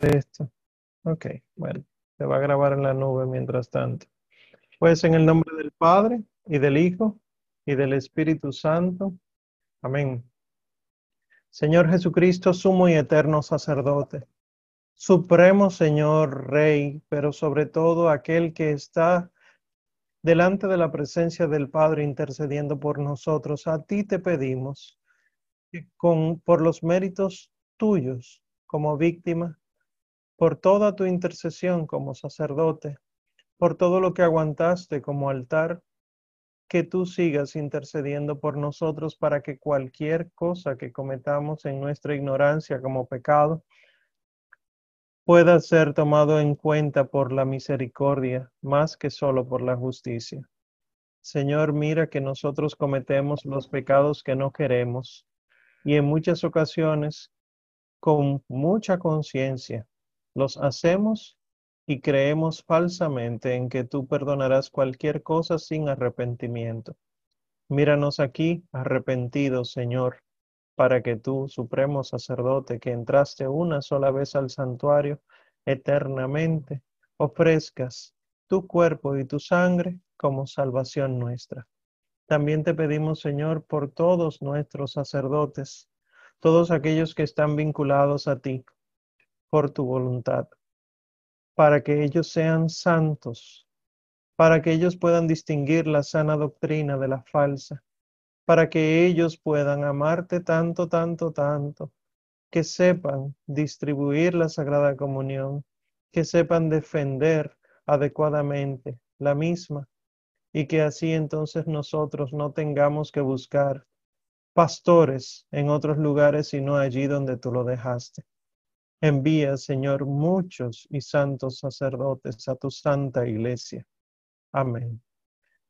esto. Ok, bueno, se va a grabar en la nube mientras tanto. Pues en el nombre del Padre y del Hijo y del Espíritu Santo. Amén. Señor Jesucristo, sumo y eterno sacerdote, supremo Señor Rey, pero sobre todo aquel que está delante de la presencia del Padre intercediendo por nosotros, a ti te pedimos que con, por los méritos tuyos como víctima, por toda tu intercesión como sacerdote, por todo lo que aguantaste como altar, que tú sigas intercediendo por nosotros para que cualquier cosa que cometamos en nuestra ignorancia como pecado pueda ser tomado en cuenta por la misericordia más que solo por la justicia. Señor, mira que nosotros cometemos los pecados que no queremos y en muchas ocasiones con mucha conciencia los hacemos y creemos falsamente en que tú perdonarás cualquier cosa sin arrepentimiento. Míranos aquí arrepentidos, Señor, para que tú, supremo sacerdote, que entraste una sola vez al santuario eternamente, ofrezcas tu cuerpo y tu sangre como salvación nuestra. También te pedimos, Señor, por todos nuestros sacerdotes, todos aquellos que están vinculados a ti por tu voluntad, para que ellos sean santos, para que ellos puedan distinguir la sana doctrina de la falsa, para que ellos puedan amarte tanto, tanto, tanto, que sepan distribuir la Sagrada Comunión, que sepan defender adecuadamente la misma y que así entonces nosotros no tengamos que buscar pastores en otros lugares, sino allí donde tú lo dejaste. Envía, Señor, muchos y santos sacerdotes a tu santa iglesia. Amén.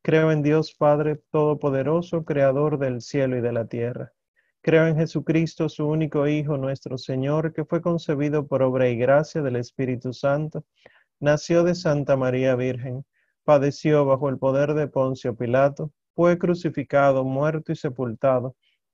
Creo en Dios Padre Todopoderoso, Creador del cielo y de la tierra. Creo en Jesucristo, su único Hijo, nuestro Señor, que fue concebido por obra y gracia del Espíritu Santo. Nació de Santa María Virgen, padeció bajo el poder de Poncio Pilato, fue crucificado, muerto y sepultado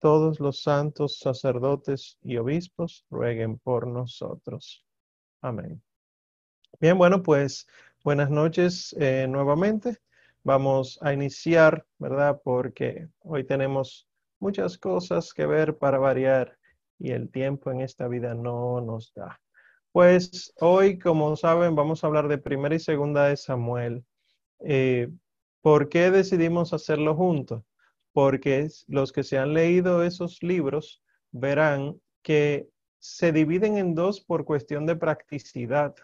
todos los santos sacerdotes y obispos rueguen por nosotros. Amén. Bien, bueno, pues buenas noches eh, nuevamente. Vamos a iniciar, ¿verdad? Porque hoy tenemos muchas cosas que ver para variar y el tiempo en esta vida no nos da. Pues hoy, como saben, vamos a hablar de primera y segunda de Samuel. Eh, ¿Por qué decidimos hacerlo juntos? Porque los que se han leído esos libros verán que se dividen en dos por cuestión de practicidad,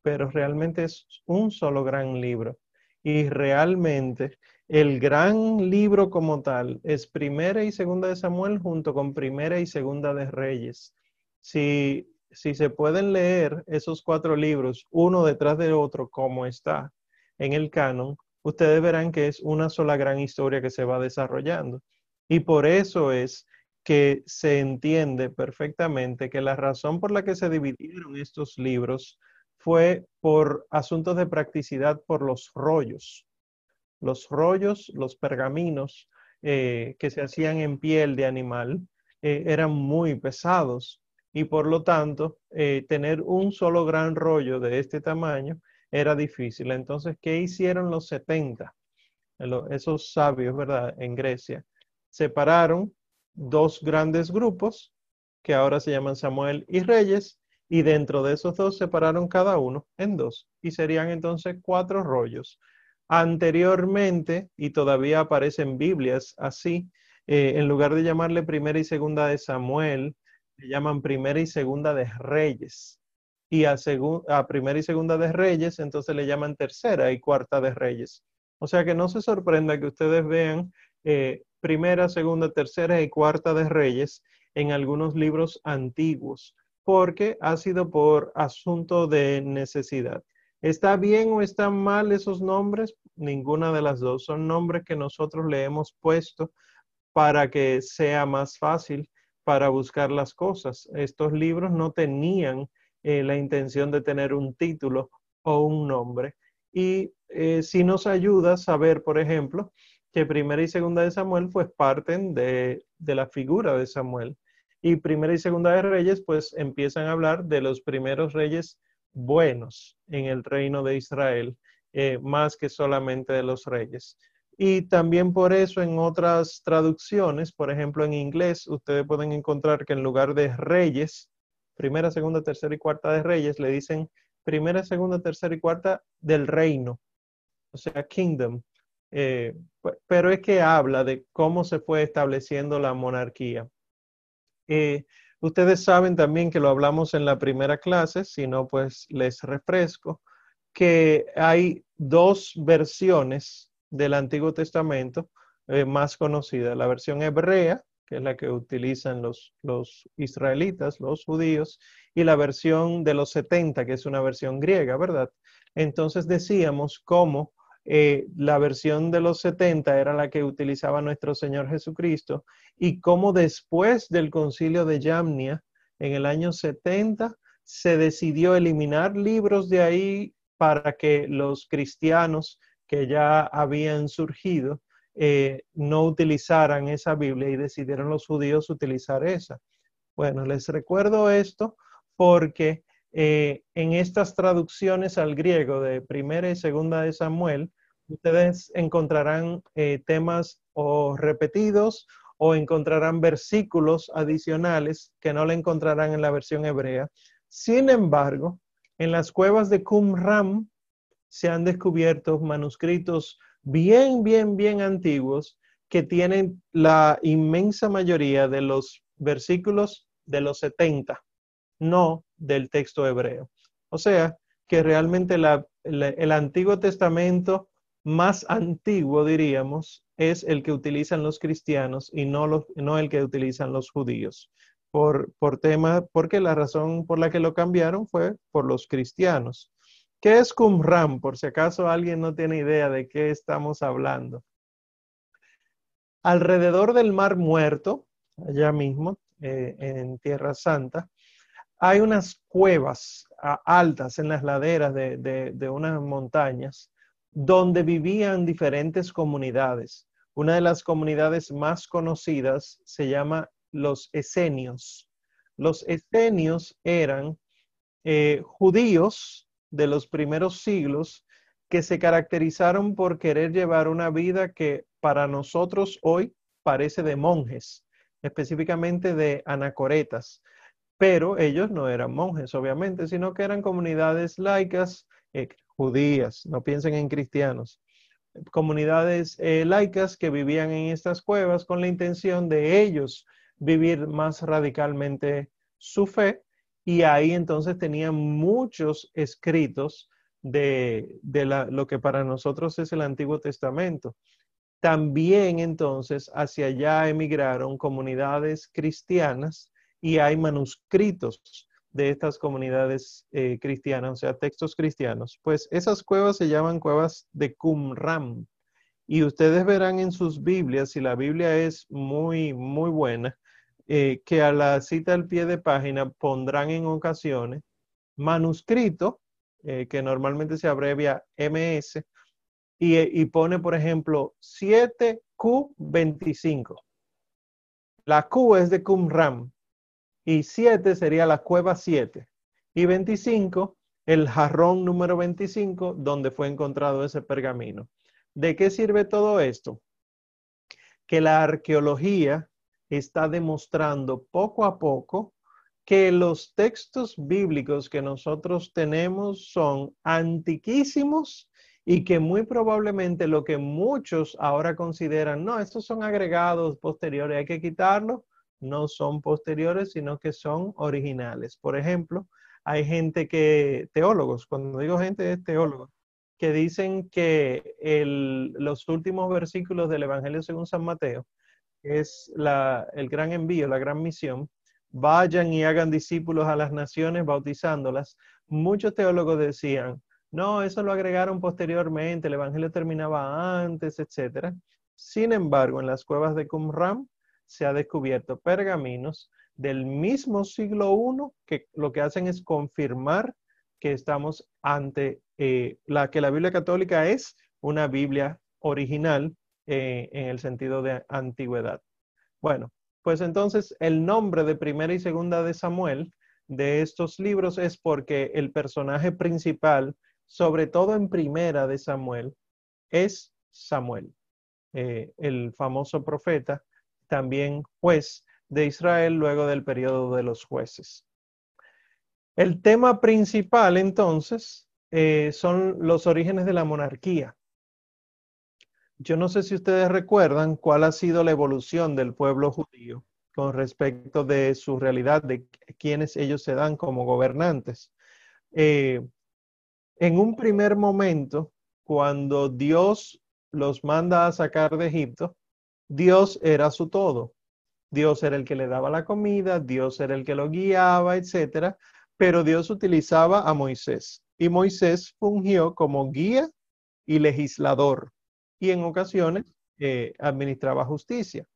pero realmente es un solo gran libro. Y realmente el gran libro como tal es Primera y Segunda de Samuel junto con Primera y Segunda de Reyes. Si, si se pueden leer esos cuatro libros uno detrás de otro como está en el canon, ustedes verán que es una sola gran historia que se va desarrollando. Y por eso es que se entiende perfectamente que la razón por la que se dividieron estos libros fue por asuntos de practicidad por los rollos. Los rollos, los pergaminos eh, que se hacían en piel de animal eh, eran muy pesados y por lo tanto eh, tener un solo gran rollo de este tamaño era difícil. Entonces, ¿qué hicieron los 70? Esos sabios, ¿verdad? En Grecia. Separaron dos grandes grupos que ahora se llaman Samuel y Reyes, y dentro de esos dos separaron cada uno en dos, y serían entonces cuatro rollos. Anteriormente, y todavía aparecen Biblias así, eh, en lugar de llamarle primera y segunda de Samuel, le llaman primera y segunda de Reyes y a, a primera y segunda de reyes, entonces le llaman tercera y cuarta de reyes. O sea que no se sorprenda que ustedes vean eh, primera, segunda, tercera y cuarta de reyes en algunos libros antiguos, porque ha sido por asunto de necesidad. ¿Está bien o están mal esos nombres? Ninguna de las dos. Son nombres que nosotros le hemos puesto para que sea más fácil para buscar las cosas. Estos libros no tenían eh, la intención de tener un título o un nombre. Y eh, si nos ayuda a saber, por ejemplo, que primera y segunda de Samuel pues parten de, de la figura de Samuel. Y primera y segunda de Reyes pues empiezan a hablar de los primeros reyes buenos en el reino de Israel, eh, más que solamente de los reyes. Y también por eso en otras traducciones, por ejemplo en inglés, ustedes pueden encontrar que en lugar de reyes, primera, segunda, tercera y cuarta de reyes, le dicen primera, segunda, tercera y cuarta del reino, o sea, kingdom. Eh, pero es que habla de cómo se fue estableciendo la monarquía. Eh, ustedes saben también que lo hablamos en la primera clase, si no, pues les refresco, que hay dos versiones del Antiguo Testamento eh, más conocidas, la versión hebrea, que es la que utilizan los, los israelitas, los judíos, y la versión de los 70, que es una versión griega, ¿verdad? Entonces decíamos cómo eh, la versión de los 70 era la que utilizaba nuestro Señor Jesucristo y cómo después del concilio de Yamnia, en el año 70, se decidió eliminar libros de ahí para que los cristianos que ya habían surgido eh, no utilizaran esa Biblia y decidieron los judíos utilizar esa. Bueno, les recuerdo esto porque eh, en estas traducciones al griego de primera y segunda de Samuel, ustedes encontrarán eh, temas o repetidos o encontrarán versículos adicionales que no le encontrarán en la versión hebrea. Sin embargo, en las cuevas de Qumran se han descubierto manuscritos bien, bien, bien antiguos que tienen la inmensa mayoría de los versículos de los 70, no del texto hebreo. O sea, que realmente el Antiguo Testamento más antiguo, diríamos, es el que utilizan los cristianos y no, no el que utilizan los judíos. Por, por tema, porque la razón por la que lo cambiaron fue por los cristianos. ¿Qué es Qumran? Por si acaso alguien no tiene idea de qué estamos hablando. Alrededor del Mar Muerto, allá mismo, eh, en Tierra Santa, hay unas cuevas altas en las laderas de, unas montañas donde vivían diferentes comunidades. Una de las comunidades más conocidas se llama los esenios. Los esenios eran eh, judíos de los primeros siglos que se caracterizaron por querer llevar una vida que para nosotros hoy parece de monjes, específicamente de anacoretas. Pero ellos no eran monjes, obviamente, sino que eran comunidades laicas eh, judías, no piensen en cristianos, comunidades eh, laicas que vivían en estas cuevas con la intención de ellos vivir más radicalmente su fe y ahí entonces tenían muchos escritos de, lo que para nosotros es el Antiguo Testamento. También entonces hacia allá emigraron comunidades cristianas y hay manuscritos de estas comunidades eh, cristianas, o sea, textos cristianos, pues esas cuevas se llaman cuevas de Qumran. Y ustedes verán en sus Biblias, si la Biblia es muy, muy buena, eh, que a la cita al pie de página pondrán en ocasiones manuscrito, eh, que normalmente se abrevia MS, y, y pone, por ejemplo, 7Q25. La Q es de Qumran, y 7 sería la cueva 7. Y 25, el jarrón número 25, donde fue encontrado ese pergamino. ¿De qué sirve todo esto? Que la arqueología está demostrando poco a poco que los textos bíblicos que nosotros tenemos son antiquísimos y que muy probablemente lo que muchos ahora consideran, no, estos son agregados posteriores, hay que quitarlo, no son posteriores, sino que son originales. Por ejemplo, hay gente que, teólogos, cuando digo gente es teólogos, que dicen que los últimos versículos del Evangelio según San Mateo, es el gran envío, la gran misión, vayan y hagan discípulos a las naciones bautizándolas. Muchos teólogos decían, no, eso lo agregaron posteriormente, el Evangelio terminaba antes, etc. Sin embargo, en las cuevas de Qumran se ha descubierto pergaminos del mismo siglo I que lo que hacen es confirmar que estamos ante eh, la que la Biblia católica es una Biblia original eh, en el sentido de antigüedad. Bueno, pues entonces el nombre de primera y segunda de Samuel de estos libros es porque el personaje principal, sobre todo en primera de Samuel, es Samuel, eh, el famoso profeta, también juez de Israel luego del periodo de los jueces. El tema principal entonces eh, son los orígenes de la monarquía. Yo no sé si ustedes recuerdan cuál ha sido la evolución del pueblo judío con respecto de su realidad, de quienes ellos se dan como gobernantes. Eh, en un primer momento, cuando Dios los manda a sacar de Egipto, Dios era su todo. Dios era el que le daba la comida, Dios era el que lo guiaba, etcétera, pero Dios utilizaba a Moisés y Moisés fungió como guía y legislador y en ocasiones eh, administraba justicia.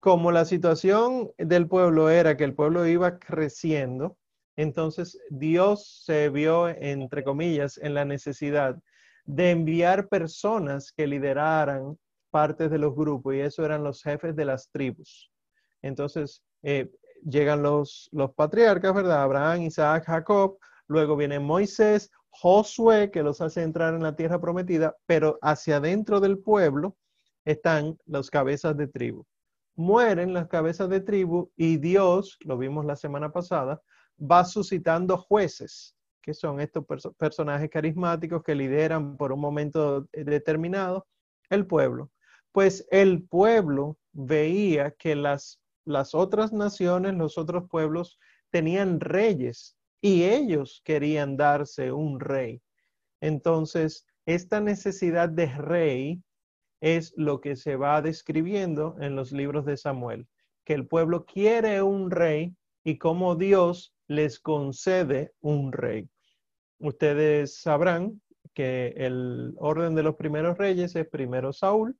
Como la situación del pueblo era que el pueblo iba creciendo, entonces Dios se vio, entre comillas, en la necesidad de enviar personas que lideraran partes de los grupos y eso eran los jefes de las tribus. Entonces eh, llegan los, los patriarcas, ¿verdad? Abraham, Isaac, Jacob, luego viene Moisés, Josué, que los hace entrar en la tierra prometida, pero hacia adentro del pueblo están los cabezas de tribu. Mueren las cabezas de tribu y Dios, lo vimos la semana pasada, va suscitando jueces, que son estos personajes carismáticos que lideran por un momento determinado el pueblo. Pues el pueblo veía que las, las otras naciones, los otros pueblos, tenían reyes y ellos querían darse un rey. Entonces, esta necesidad de rey es lo que se va describiendo en los libros de Samuel, que el pueblo quiere un rey y cómo Dios les concede un rey. Ustedes sabrán que el orden de los primeros reyes es primero Saúl,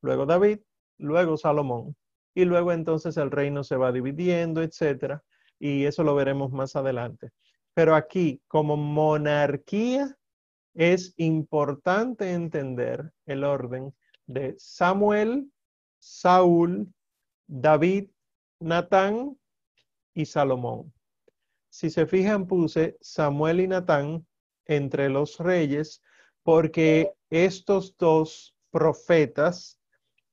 luego David, luego Salomón, y luego entonces el reino se va dividiendo, etcétera, y eso lo veremos más adelante. Pero aquí, como monarquía, es importante entender el orden de Samuel, Saúl, David, Natán y Salomón. Si se fijan, puse Samuel y Natán entre los reyes porque estos dos profetas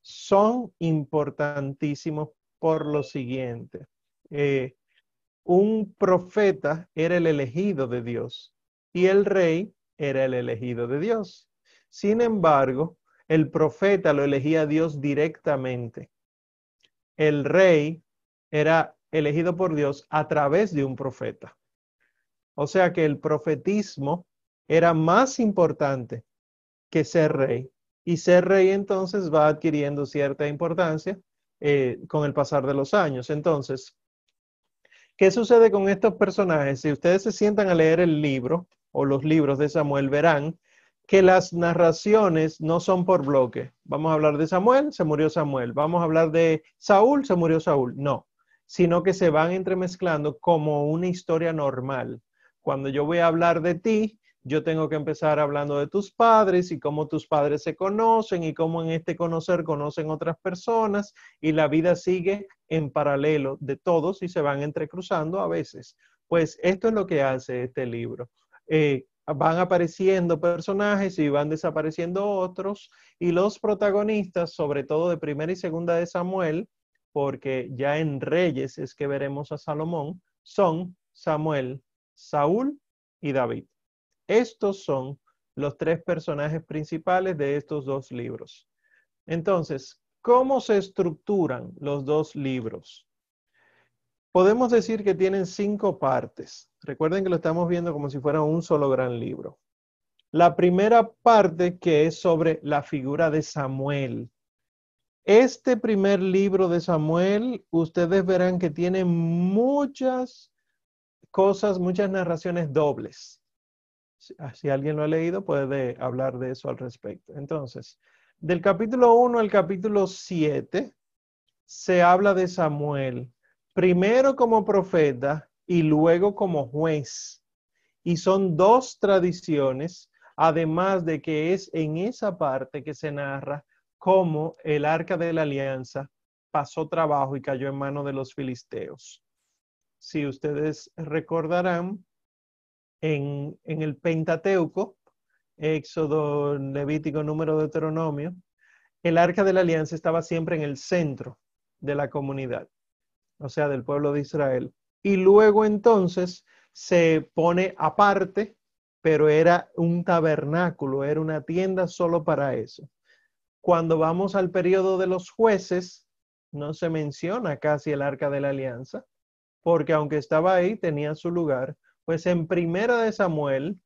son importantísimos por lo siguiente. Eh, un profeta era el elegido de Dios y el rey era el elegido de Dios. Sin embargo, el profeta lo elegía Dios directamente. El rey era elegido por Dios a través de un profeta. O sea que el profetismo era más importante que ser rey. Y ser rey entonces va adquiriendo cierta importancia eh, con el pasar de los años. Entonces, ¿Qué sucede con estos personajes? Si ustedes se sientan a leer el libro o los libros de Samuel, verán que las narraciones no son por bloque. Vamos a hablar de Samuel, se murió Samuel. Vamos a hablar de Saúl, se murió Saúl. No, sino que se van entremezclando como una historia normal. Cuando yo voy a hablar de ti, yo tengo que empezar hablando de tus padres y cómo tus padres se conocen y cómo en este conocer conocen otras personas y la vida sigue en paralelo de todos y se van entrecruzando a veces. Pues esto es lo que hace este libro. Eh, van apareciendo personajes y van desapareciendo otros y los protagonistas, sobre todo de primera y segunda de Samuel, porque ya en Reyes es que veremos a Salomón, son Samuel, Saúl y David. Estos son los tres personajes principales de estos dos libros. Entonces, ¿cómo se estructuran los dos libros? Podemos decir que tienen cinco partes. Recuerden que lo estamos viendo como si fuera un solo gran libro. La primera parte que es sobre la figura de Samuel. Este primer libro de Samuel, ustedes verán que tiene muchas cosas, muchas narraciones dobles Si, alguien lo ha leído, puede hablar de eso al respecto. Entonces, del capítulo 1 al capítulo 7 se habla de Samuel, primero como profeta y luego como juez. Y son dos tradiciones, además de que es en esa parte que se narra cómo el arca de la alianza pasó trabajo y cayó en manos de los filisteos. Si ustedes recordarán, en, el Pentateuco, Éxodo, Levítico, Número, Deuteronomio, el arca de la alianza estaba siempre en el centro de la comunidad, o sea, del pueblo de Israel. Y luego entonces se pone aparte, pero era un tabernáculo, era una tienda solo para eso. Cuando vamos al periodo de los jueces, no se menciona casi el arca de la alianza, porque aunque estaba ahí, tenía su lugar. Pues en primera de Samuel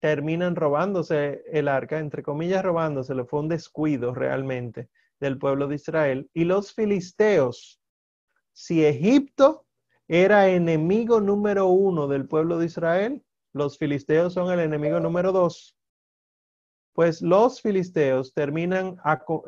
terminan robándose el arca, entre comillas robándoselo, fue un descuido realmente del pueblo de Israel. Y los filisteos, si Egipto era enemigo número uno del pueblo de Israel, los filisteos son el enemigo número dos. Pues los filisteos terminan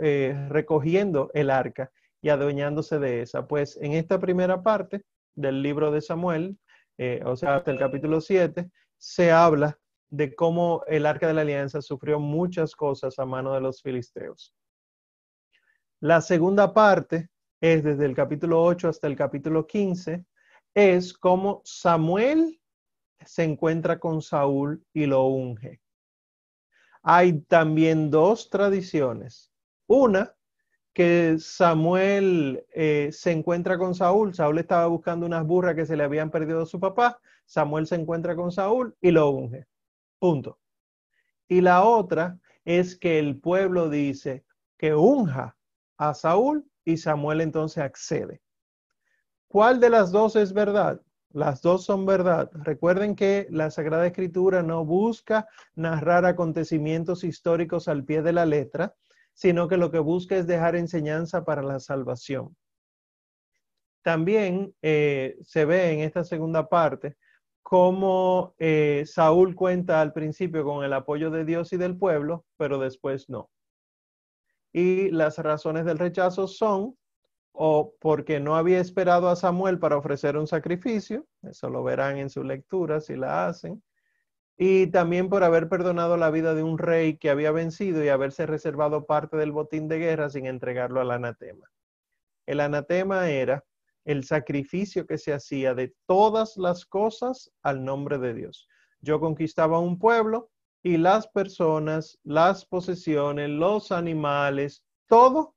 eh, recogiendo el arca y adueñándose de esa. Pues en esta primera parte del libro de Samuel, eh, o sea, hasta el capítulo 7, se habla de cómo el arca de la alianza sufrió muchas cosas a mano de los filisteos. La segunda parte es desde el capítulo 8 hasta el capítulo 15, es cómo Samuel se encuentra con Saúl y lo unge. Hay también dos tradiciones. Una que Samuel eh, se encuentra con Saúl. Saúl estaba buscando unas burras que se le habían perdido a su papá. Samuel se encuentra con Saúl y lo unge. Punto. Y la otra es que el pueblo dice que unja a Saúl y Samuel entonces accede. ¿Cuál de las dos es verdad? Las dos son verdad. Recuerden que la Sagrada Escritura no busca narrar acontecimientos históricos al pie de la letra, sino que lo que busca es dejar enseñanza para la salvación. También eh, se ve en esta segunda parte cómo eh, Saúl cuenta al principio con el apoyo de Dios y del pueblo, pero después no. Y las razones del rechazo son o porque no había esperado a Samuel para ofrecer un sacrificio, eso lo verán en su lectura si la hacen, y también por haber perdonado la vida de un rey que había vencido y haberse reservado parte del botín de guerra sin entregarlo al anatema. El anatema era el sacrificio que se hacía de todas las cosas al nombre de Dios. Yo conquistaba un pueblo y las personas, las posesiones, los animales, todo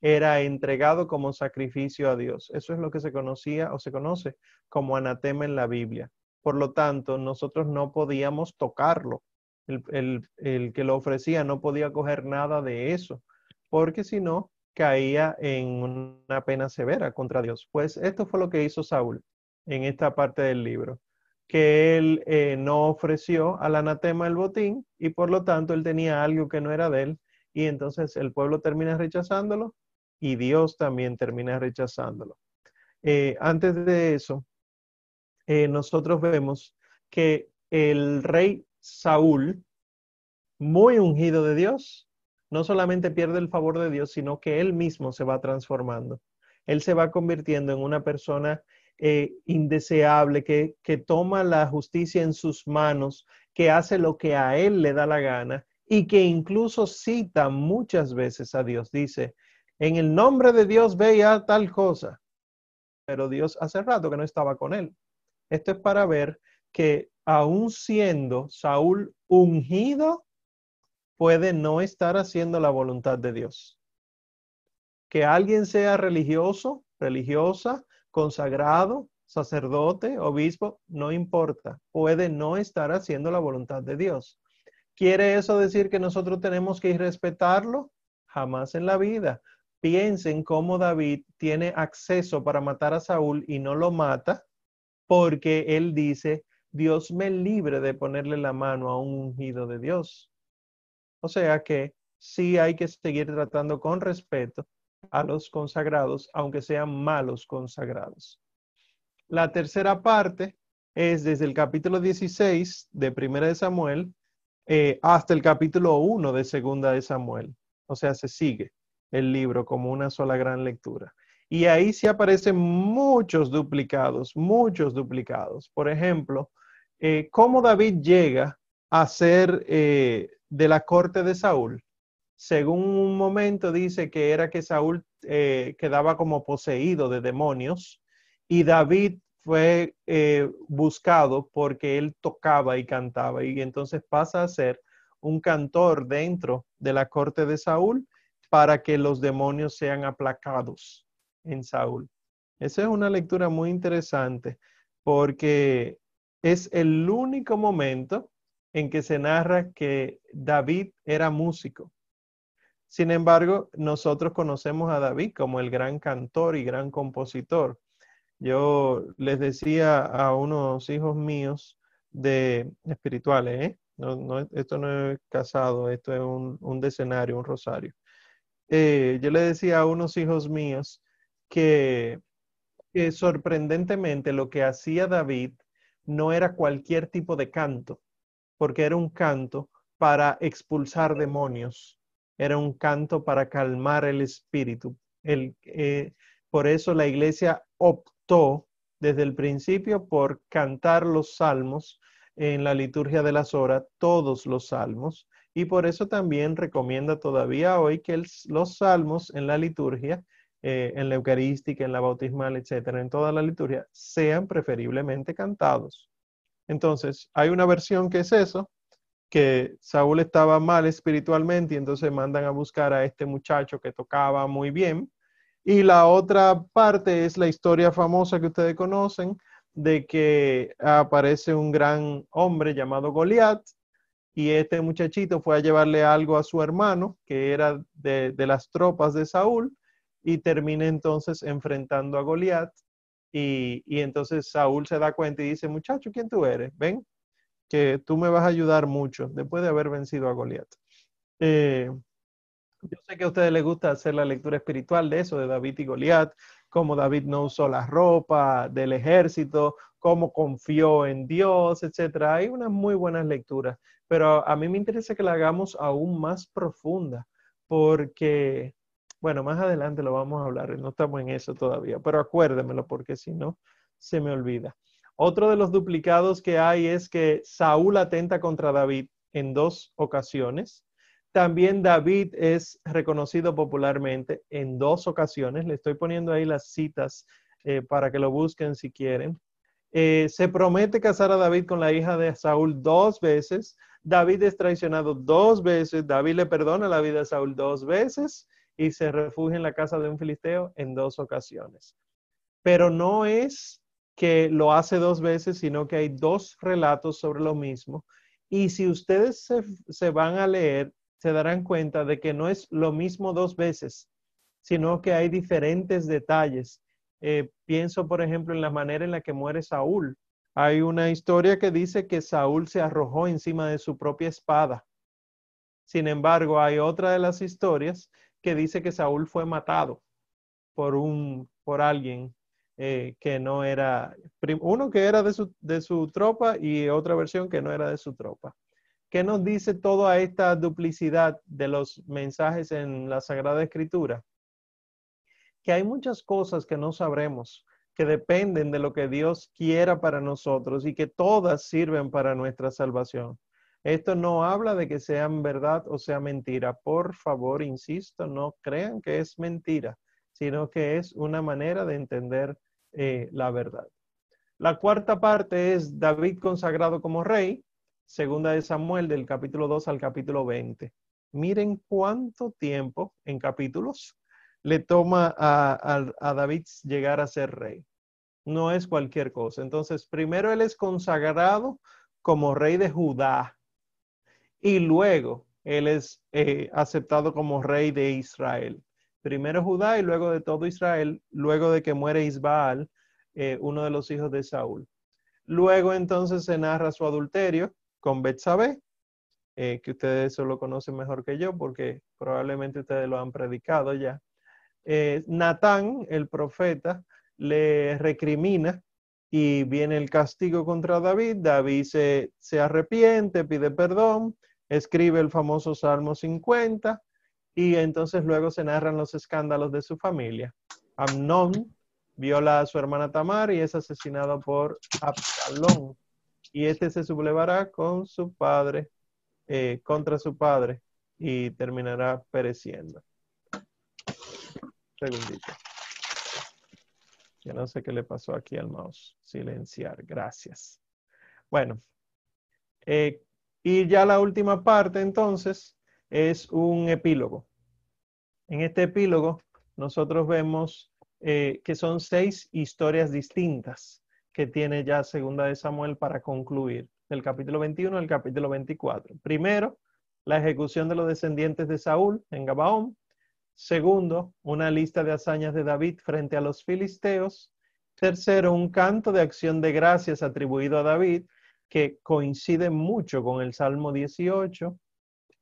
era entregado como sacrificio a Dios. Eso es lo que se conocía o se conoce como anatema en la Biblia. Por lo tanto, nosotros no podíamos tocarlo. El, que lo ofrecía no podía coger nada de eso, porque si no, caía en una pena severa contra Dios. Pues esto fue lo que hizo Saúl en esta parte del libro, que él eh, no ofreció al anatema el botín y por lo tanto él tenía algo que no era de él y entonces el pueblo termina rechazándolo y Dios también termina rechazándolo. Eh, antes de eso, eh, nosotros vemos que el rey Saúl, muy ungido de Dios, no solamente pierde el favor de Dios, sino que él mismo se va transformando. Él se va convirtiendo en una persona eh, indeseable, que, que toma la justicia en sus manos, que hace lo que a él le da la gana y que incluso cita muchas veces a Dios. Dice, en el nombre de Dios veía tal cosa, pero Dios hace rato que no estaba con él. Esto es para ver que aún siendo Saúl ungido, puede no estar haciendo la voluntad de Dios. Que alguien sea religioso, religiosa, consagrado, sacerdote, obispo, no importa, puede no estar haciendo la voluntad de Dios. ¿Quiere eso decir que nosotros tenemos que respetarlo? Jamás en la vida. Piensen cómo David tiene acceso para matar a Saúl y no lo mata porque él dice, Dios me libre de ponerle la mano a un ungido de Dios. O sea que sí hay que seguir tratando con respeto a los consagrados, aunque sean malos consagrados. La tercera parte es desde el capítulo 16 de Primera de Samuel eh, hasta el capítulo 1 de Segunda de Samuel. O sea, se sigue el libro como una sola gran lectura. Y ahí sí aparecen muchos duplicados, muchos duplicados. Por ejemplo, eh, cómo David llega a ser eh, de la corte de Saúl. Según un momento dice que era que Saúl eh, quedaba como poseído de demonios y David fue buscado porque él tocaba y cantaba y entonces pasa a ser un cantor dentro de la corte de Saúl para que los demonios sean aplacados en Saúl. Esa es una lectura muy interesante porque es el único momento en que se narra que David era músico. Sin embargo, nosotros conocemos a David como el gran cantor y gran compositor. Yo les decía a unos hijos míos de espirituales, ¿eh? no, esto no es casado, esto es un, un decenario, un rosario. Eh, yo le decía a unos hijos míos que, sorprendentemente lo que hacía David no era cualquier tipo de canto, porque era un canto para expulsar demonios, era un canto para calmar el espíritu. Eh, por eso la iglesia optó desde el principio por cantar los salmos en la liturgia de las horas, todos los salmos, y por eso también recomienda todavía hoy que los salmos en la liturgia eh, en la Eucarística, en la bautismal, etcétera, en toda la liturgia, sean preferiblemente cantados. Entonces, hay una versión que es eso, que Saúl estaba mal espiritualmente y entonces mandan a buscar a este muchacho que tocaba muy bien. Y la otra parte es la historia famosa que ustedes conocen de que aparece un gran hombre llamado Goliat y este muchachito fue a llevarle algo a su hermano que era de, de las tropas de Saúl y termina entonces enfrentando a Goliat. Y, entonces Saúl se da cuenta y dice, muchacho, ¿quién tú eres? Ven, que tú me vas a ayudar mucho después de haber vencido a Goliat. Eh, yo sé que a ustedes les gusta hacer la lectura espiritual de eso, de David y Goliat, cómo David no usó la ropa del ejército, cómo confió en Dios, etc. Hay unas muy buenas lecturas, pero a mí me interesa que la hagamos aún más profunda, porque bueno, más adelante lo vamos a hablar, no estamos en eso todavía, pero acuérdemelo porque si no, se me olvida. Otro de los duplicados que hay es que Saúl atenta contra David en dos ocasiones. También David es reconocido popularmente en dos ocasiones. Le estoy poniendo ahí las citas eh, para que lo busquen si quieren. Eh, se promete casar a David con la hija de Saúl dos veces. David es traicionado dos veces. David le perdona la vida a Saúl dos veces y se refugia en la casa de un filisteo en dos ocasiones. Pero no es que lo hace dos veces, sino que hay dos relatos sobre lo mismo. Y si ustedes se, van a leer, se darán cuenta de que no es lo mismo dos veces, sino que hay diferentes detalles. Eh, pienso, por ejemplo, en la manera en la que muere Saúl. Hay una historia que dice que Saúl se arrojó encima de su propia espada. Sin embargo, hay otra de las historias que dice que Saúl fue matado por, un, por alguien eh, que no era, uno que era de su, de su tropa y otra versión que no era de su tropa. ¿Qué nos dice toda esta duplicidad de los mensajes en la Sagrada Escritura? Que hay muchas cosas que no sabremos, que dependen de lo que Dios quiera para nosotros y que todas sirven para nuestra salvación. Esto no habla de que sean verdad o sea mentira. Por favor, insisto, no crean que es mentira, sino que es una manera de entender eh, la verdad. La cuarta parte es David consagrado como rey, segunda de Samuel del capítulo 2 al capítulo 20. Miren cuánto tiempo en capítulos le toma a, a David llegar a ser rey. No es cualquier cosa. Entonces, primero él es consagrado como rey de Judá, y luego él es eh, aceptado como rey de Israel. Primero Judá y luego de todo Israel, luego de que muere Isbaal, eh, uno de los hijos de Saúl. Luego entonces se narra su adulterio con Betsabé, eh, que ustedes eso lo conocen mejor que yo porque probablemente ustedes lo han predicado ya. Natán, el profeta, le recrimina y viene el castigo contra David. David se, se arrepiente, pide perdón, escribe el famoso Salmo 50 y entonces luego se narran los escándalos de su familia. Amnón viola a su hermana Tamar y es asesinado por Absalón. Y este se sublevará con su padre, eh, contra su padre, y terminará pereciendo. Segundito. Yo no sé qué le pasó aquí al mouse. Silenciar. Gracias. Bueno. Eh, y ya la última parte, entonces, es un epílogo. En este epílogo, nosotros vemos eh, que son seis historias distintas que tiene ya Segunda de Samuel para concluir, del capítulo 21 al capítulo 24. Primero, la ejecución de los descendientes de Saúl en Gabaón. Segundo, una lista de hazañas de David frente a los filisteos. Tercero, un canto de acción de gracias atribuido a David que coincide mucho con el Salmo 18.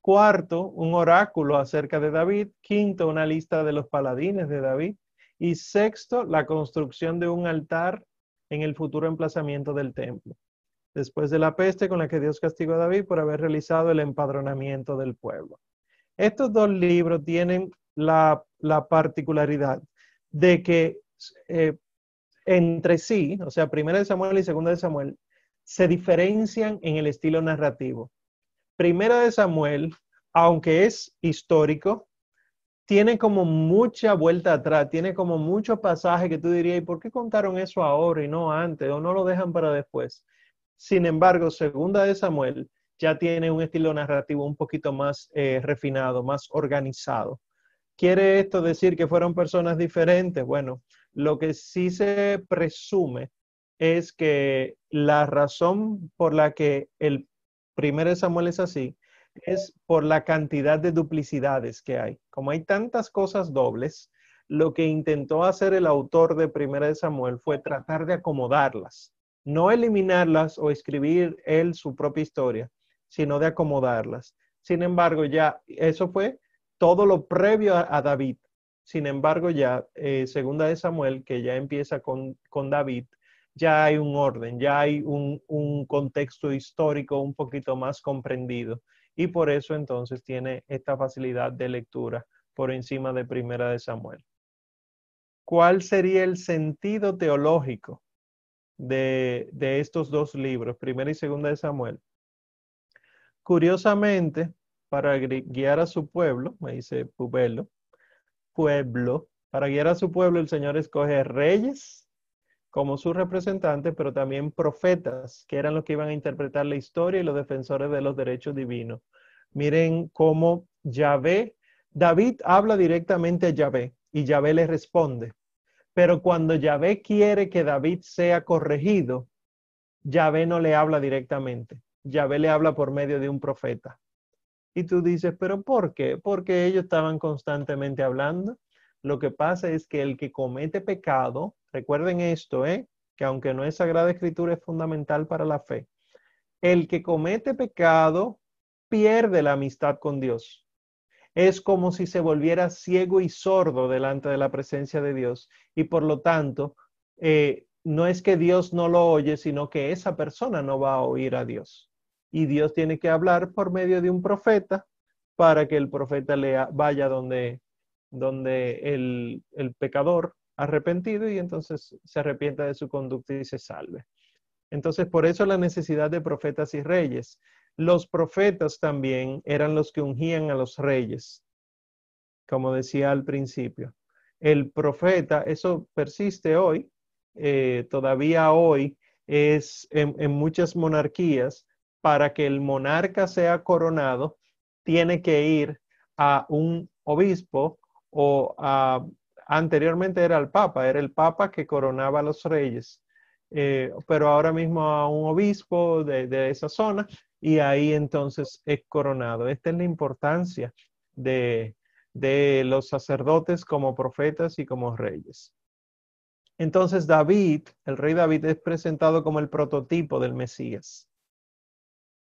Cuarto, un oráculo acerca de David. Quinto, una lista de los paladines de David. Y sexto, la construcción de un altar en el futuro emplazamiento del templo. Después de la peste con la que Dios castigó a David por haber realizado el empadronamiento del pueblo. Estos dos libros tienen la, particularidad de que eh, entre sí, o sea, primera de Samuel y segunda de Samuel, se diferencian en el estilo narrativo. Primera de Samuel, aunque es histórico, tiene como mucha vuelta atrás, tiene como mucho pasaje que tú dirías, ¿y por qué contaron eso ahora y no antes? O no lo dejan para después. Sin embargo, segunda de Samuel ya tiene un estilo narrativo un poquito más eh, refinado, más organizado. ¿Quiere esto decir que fueron personas diferentes? Bueno, lo que sí se presume es que la razón por la que el primero de Samuel es así es por la cantidad de duplicidades que hay. Como hay tantas cosas dobles, lo que intentó hacer el autor de Primera de Samuel fue tratar de acomodarlas, no eliminarlas o escribir él su propia historia, sino de acomodarlas. Sin embargo, ya eso fue todo lo previo a, David. Sin embargo, ya eh, Segunda de Samuel, que ya empieza con, con David, ya hay un orden, ya hay un, un contexto histórico un poquito más comprendido y por eso entonces tiene esta facilidad de lectura por encima de Primera de Samuel. ¿Cuál sería el sentido teológico de, estos dos libros, Primera y Segunda de Samuel? Curiosamente, para guiar a su pueblo, me dice Pubelo, pueblo, para guiar a su pueblo el Señor escoge reyes como sus representantes, pero también profetas, que eran los que iban a interpretar la historia y los defensores de los derechos divinos. Miren cómo Yahvé, David habla directamente a Yahvé y Yahvé le responde. Pero cuando Yahvé quiere que David sea corregido, Yahvé no le habla directamente. Yahvé le habla por medio de un profeta. Y tú dices, pero ¿por qué? Porque ellos estaban constantemente hablando. Lo que pasa es que el que comete pecado, recuerden esto, ¿eh? que aunque no es Sagrada Escritura, es fundamental para la fe. El que comete pecado pierde la amistad con Dios. Es como si se volviera ciego y sordo delante de la presencia de Dios y por lo tanto eh, no es que Dios no lo oye, sino que esa persona no va a oír a Dios. Y Dios tiene que hablar por medio de un profeta para que el profeta vaya donde donde el, pecador arrepentido y entonces se arrepienta de su conducta y se salve. Entonces, por eso la necesidad de profetas y reyes. Los profetas también eran los que ungían a los reyes, como decía al principio. El profeta, eso persiste hoy, eh, todavía hoy es en muchas monarquías, para que el monarca sea coronado, tiene que ir a un obispo o anteriormente era el Papa, era el Papa que coronaba a los reyes, eh, pero ahora mismo a un obispo de, esa zona y ahí entonces es coronado. Esta es la importancia de, de los sacerdotes como profetas y como reyes. Entonces David, el rey David es presentado como el prototipo del Mesías.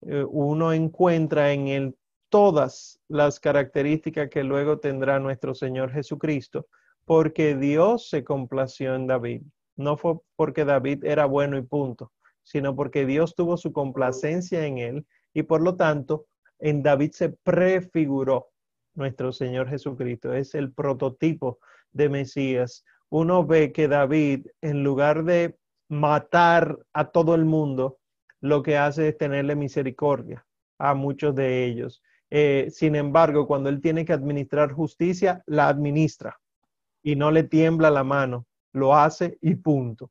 Eh, uno encuentra en el todas las características que luego tendrá nuestro Señor Jesucristo, porque Dios se complació en David. no fue porque David era bueno y punto, sino porque Dios tuvo su complacencia en él y por lo tanto en David se prefiguró nuestro Señor Jesucristo. Es el prototipo de Mesías. Uno ve que David, en lugar de matar a todo el mundo, lo que hace es tenerle misericordia a muchos de ellos. Eh, sin embargo, cuando él tiene que administrar justicia, la administra y no le tiembla la mano, lo hace y punto.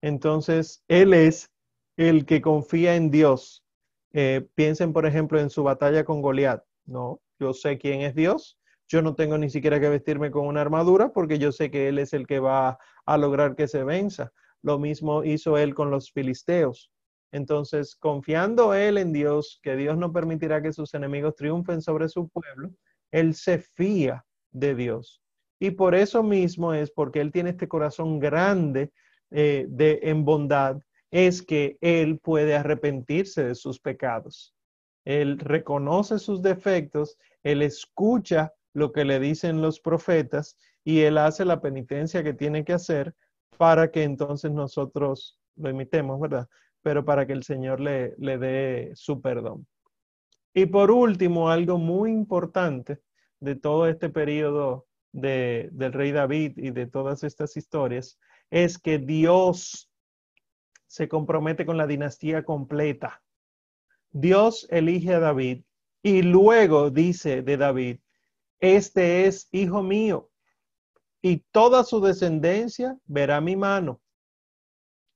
Entonces, él es el que confía en Dios. Eh, piensen, por ejemplo, en su batalla con Goliat. No, yo sé quién es Dios. Yo no tengo ni siquiera que vestirme con una armadura porque yo sé que Él es el que va a lograr que se venza. Lo mismo hizo Él con los filisteos. Entonces, confiando Él en Dios, que Dios no permitirá que sus enemigos triunfen sobre su pueblo, Él se fía de Dios. Y por eso mismo es porque Él tiene este corazón grande eh, de, en bondad, es que Él puede arrepentirse de sus pecados. Él reconoce sus defectos, Él escucha lo que le dicen los profetas y Él hace la penitencia que tiene que hacer para que entonces nosotros lo imitemos, ¿verdad? Pero para que el Señor le, le dé su perdón. Y por último, algo muy importante de todo este periodo de, del rey David y de todas estas historias es que Dios se compromete con la dinastía completa. Dios elige a David y luego dice de David, este es hijo mío y toda su descendencia verá mi mano.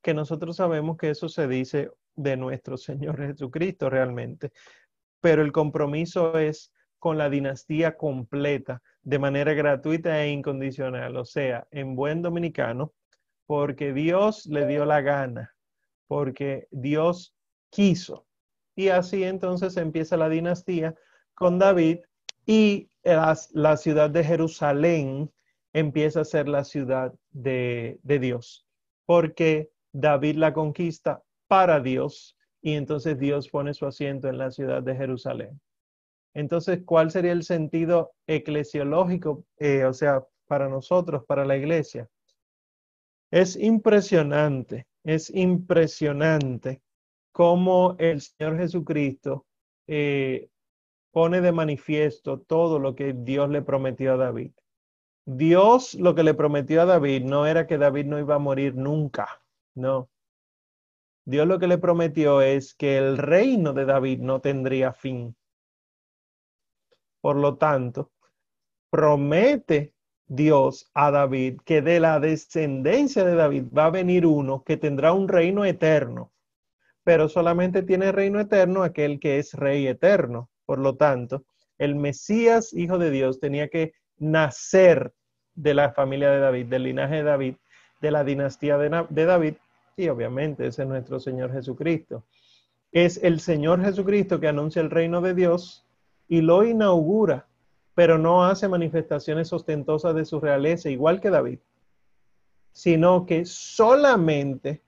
Que nosotros sabemos que eso se dice de nuestro Señor Jesucristo realmente, pero el compromiso es con la dinastía completa, de manera gratuita e incondicional, o sea, en buen dominicano, porque Dios le dio la gana, porque Dios quiso. Y así entonces empieza la dinastía con David y la, ciudad de Jerusalén empieza a ser la ciudad de, de Dios, porque David la conquista para Dios y entonces Dios pone su asiento en la ciudad de Jerusalén. Entonces, ¿cuál sería el sentido eclesiológico, eh, o sea, para nosotros, para la iglesia? Es impresionante, es impresionante cómo el Señor Jesucristo eh, pone de manifiesto todo lo que Dios le prometió a David. Dios lo que le prometió a David no era que David no iba a morir nunca, no. Dios lo que le prometió es que el reino de David no tendría fin. Por lo tanto, promete Dios a David que de la descendencia de David va a venir uno que tendrá un reino eterno, pero solamente tiene reino eterno aquel que es rey eterno. Por lo tanto, el Mesías, hijo de Dios, tenía que nacer de la familia de David, del linaje de David, de la dinastía de, David, y obviamente ese es nuestro Señor Jesucristo. Es el Señor Jesucristo que anuncia el reino de Dios y lo inaugura, pero no hace manifestaciones ostentosas de su realeza, igual que David, sino que solamente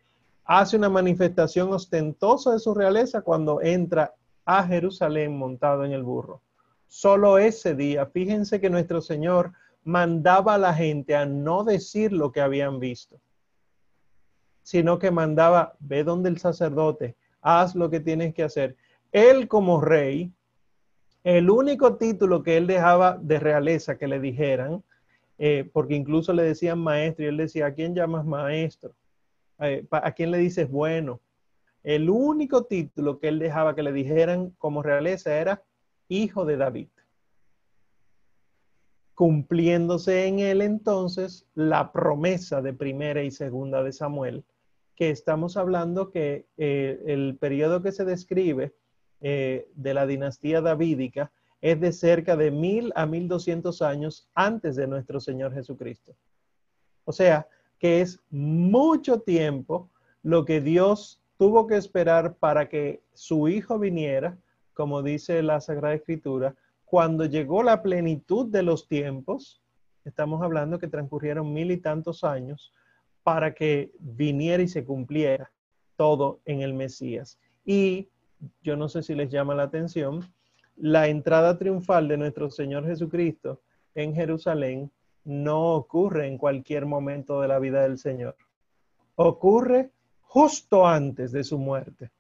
hace una manifestación ostentosa de su realeza cuando entra a Jerusalén montado en el burro. Solo ese día, fíjense que nuestro Señor mandaba a la gente a no decir lo que habían visto, sino que mandaba, ve donde el sacerdote, haz lo que tienes que hacer. Él como rey el único título que él dejaba de realeza que le dijeran, eh, porque incluso le decían maestro y él decía, ¿a quién llamas maestro? Eh, ¿A quién le dices bueno? El único título que él dejaba que le dijeran como realeza era hijo de David. Cumpliéndose en él entonces la promesa de primera y segunda de Samuel, que estamos hablando que eh, el periodo que se describe eh, de la dinastía davídica es de cerca de mil a mil doscientos años antes de nuestro Señor Jesucristo. O sea, que es mucho tiempo lo que Dios tuvo que esperar para que su Hijo viniera, como dice la Sagrada Escritura, cuando llegó la plenitud de los tiempos, estamos hablando que transcurrieron mil y tantos años para que viniera y se cumpliera todo en el Mesías. Y yo no sé si les llama la atención, la entrada triunfal de nuestro Señor Jesucristo en Jerusalén no ocurre en cualquier momento de la vida del Señor. ocurre justo antes de su muerte.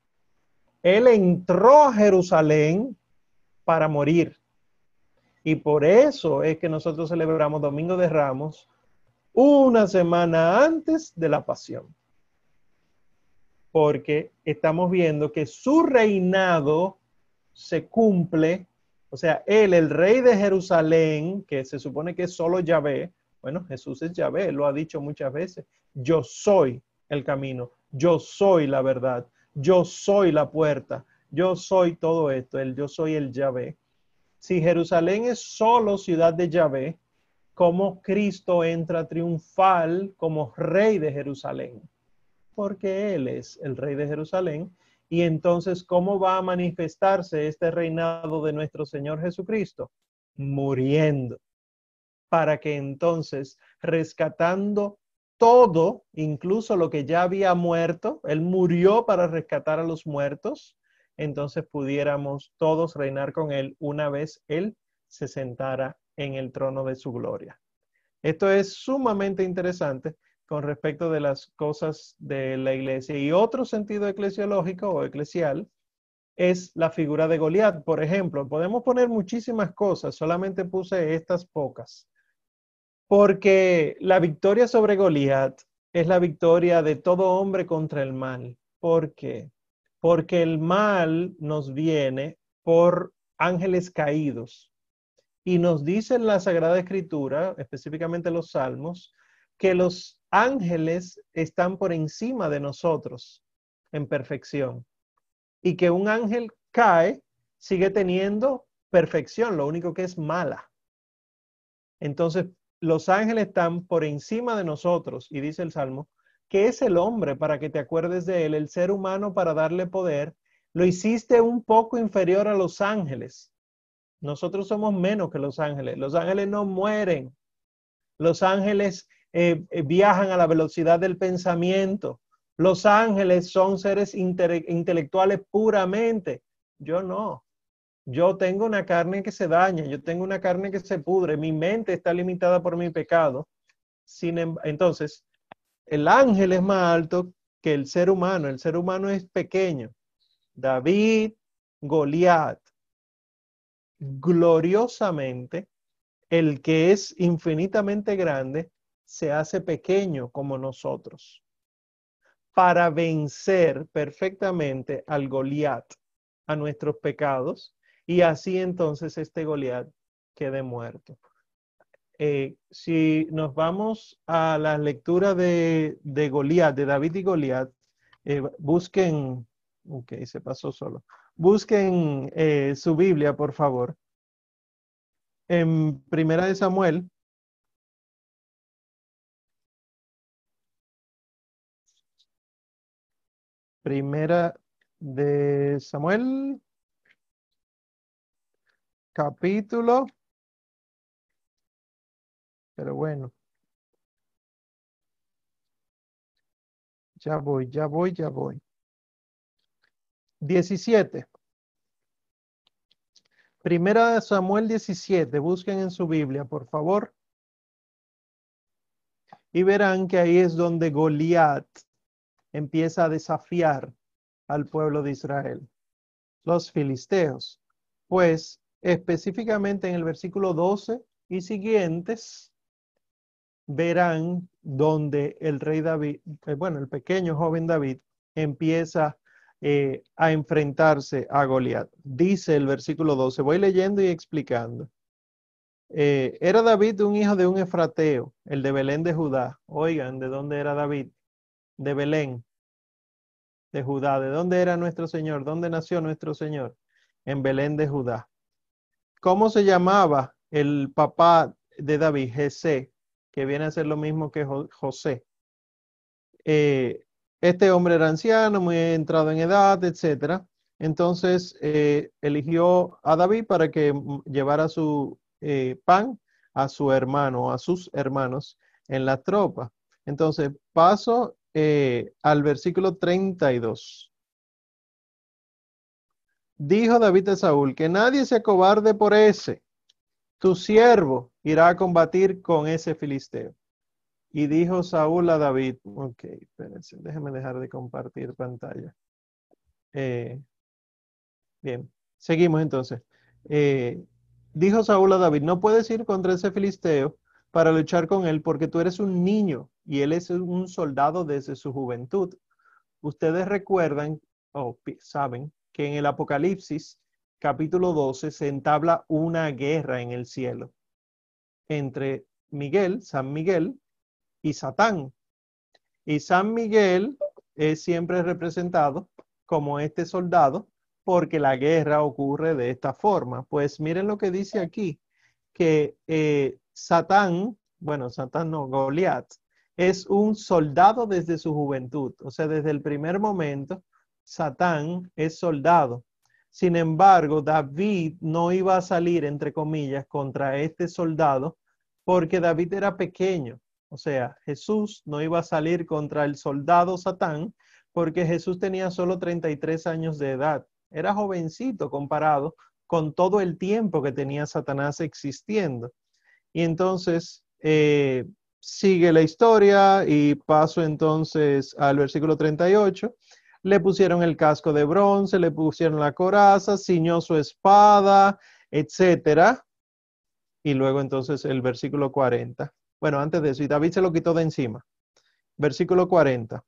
Él entró a Jerusalén para morir. Y por eso es que nosotros celebramos Domingo de Ramos una semana antes de la pasión. Porque estamos viendo que su reinado se cumple, o sea, él, el rey de Jerusalén, que se supone que es solo Yahvé, bueno, Jesús es Yahvé, lo ha dicho muchas veces, yo soy el camino, yo soy la verdad, yo soy la puerta, yo soy todo esto, el yo soy el Yahvé. Si Jerusalén es solo ciudad de Yahvé, ¿cómo Cristo entra triunfal como rey de Jerusalén? Porque Él es el rey de Jerusalén. Y entonces, ¿cómo va a manifestarse este reinado de nuestro Señor Jesucristo? Muriendo. Para que entonces, rescatando todo, incluso lo que ya había muerto, Él murió para rescatar a los muertos, entonces pudiéramos todos reinar con Él una vez Él se sentara en el trono de su gloria. Esto es sumamente interesante con respecto de las cosas de la iglesia. Y otro sentido eclesiológico o eclesial es la figura de Goliat. Por ejemplo, podemos poner muchísimas cosas, solamente puse estas pocas. Porque la victoria sobre Goliat es la victoria de todo hombre contra el mal. ¿Por qué? Porque el mal nos viene por ángeles caídos. Y nos dice la Sagrada Escritura, específicamente los Salmos, que los ángeles están por encima de nosotros en perfección. Y que un ángel cae, sigue teniendo perfección, lo único que es mala. Entonces, los ángeles están por encima de nosotros, y dice el Salmo, que es el hombre para que te acuerdes de él, el ser humano para darle poder, lo hiciste un poco inferior a los ángeles. Nosotros somos menos que los ángeles. Los ángeles no mueren. Los ángeles eh, eh, viajan a la velocidad del pensamiento. Los ángeles son seres intelectuales puramente. Yo no. Yo tengo una carne que se daña, yo tengo una carne que se pudre, mi mente está limitada por mi pecado. Sin, em, entonces, el ángel es más alto que el ser humano, el ser humano es pequeño. David, Goliat, gloriosamente, el que es infinitamente grande, se hace pequeño como nosotros para vencer perfectamente al Goliat, a nuestros pecados, y así entonces este Goliat quede muerto. Eh, si nos vamos a la lectura de, de Goliat, de David y Goliat, eh, busquen, ok, se pasó solo, busquen eh, su Biblia, por favor. En Primera de Samuel. Primera de Samuel, capítulo. Pero bueno. Ya voy, ya voy, ya voy. 17. Primera de Samuel 17. Busquen en su Biblia, por favor. Y verán que ahí es donde Goliat empieza a desafiar al pueblo de Israel, los filisteos. Pues específicamente en el versículo 12 y siguientes, verán donde el rey David, eh, bueno, el pequeño joven David, empieza eh, a enfrentarse a Goliat. Dice el versículo 12, voy leyendo y explicando. Eh, era David un hijo de un efrateo, el de Belén de Judá. Oigan, ¿de dónde era David? De Belén, de Judá. ¿De dónde era nuestro Señor? ¿Dónde nació nuestro Señor? En Belén de Judá. ¿Cómo se llamaba el papá de David? Jesé, que viene a ser lo mismo que José. Eh, este hombre era anciano, muy entrado en edad, etc. Entonces eh, eligió a David para que llevara su eh, pan a su hermano, a sus hermanos en la tropa. Entonces paso al versículo 32. Dijo David a Saúl, que nadie se acobarde por ese. Tu siervo irá a combatir con ese filisteo. Y dijo Saúl a David, ok, déjeme dejar de compartir pantalla. Eh, bien, seguimos entonces. Eh, dijo Saúl a David, no puedes ir contra ese filisteo para luchar con él porque tú eres un niño y él es un soldado desde su juventud. Ustedes recuerdan o saben que en el Apocalipsis capítulo 12 se entabla una guerra en el cielo entre Miguel, San Miguel, y Satán. Y San Miguel es siempre representado como este soldado porque la guerra ocurre de esta forma. Pues miren lo que dice aquí, que eh, Satán, bueno, Satán no, Goliat, es un soldado desde su juventud. O sea, desde el primer momento, Satán es soldado. Sin embargo, David no iba a salir, entre comillas, contra este soldado porque David era pequeño. O sea, Jesús no iba a salir contra el soldado Satán porque Jesús tenía solo 33 años de edad. Era jovencito comparado con todo el tiempo que tenía Satanás existiendo. Y entonces eh, sigue la historia y paso entonces al versículo 38. Le pusieron el casco de bronce, le pusieron la coraza, ciñó su espada, etcétera. Y luego entonces el versículo 40. Bueno, antes de eso, y David se lo quitó de encima. Versículo 40.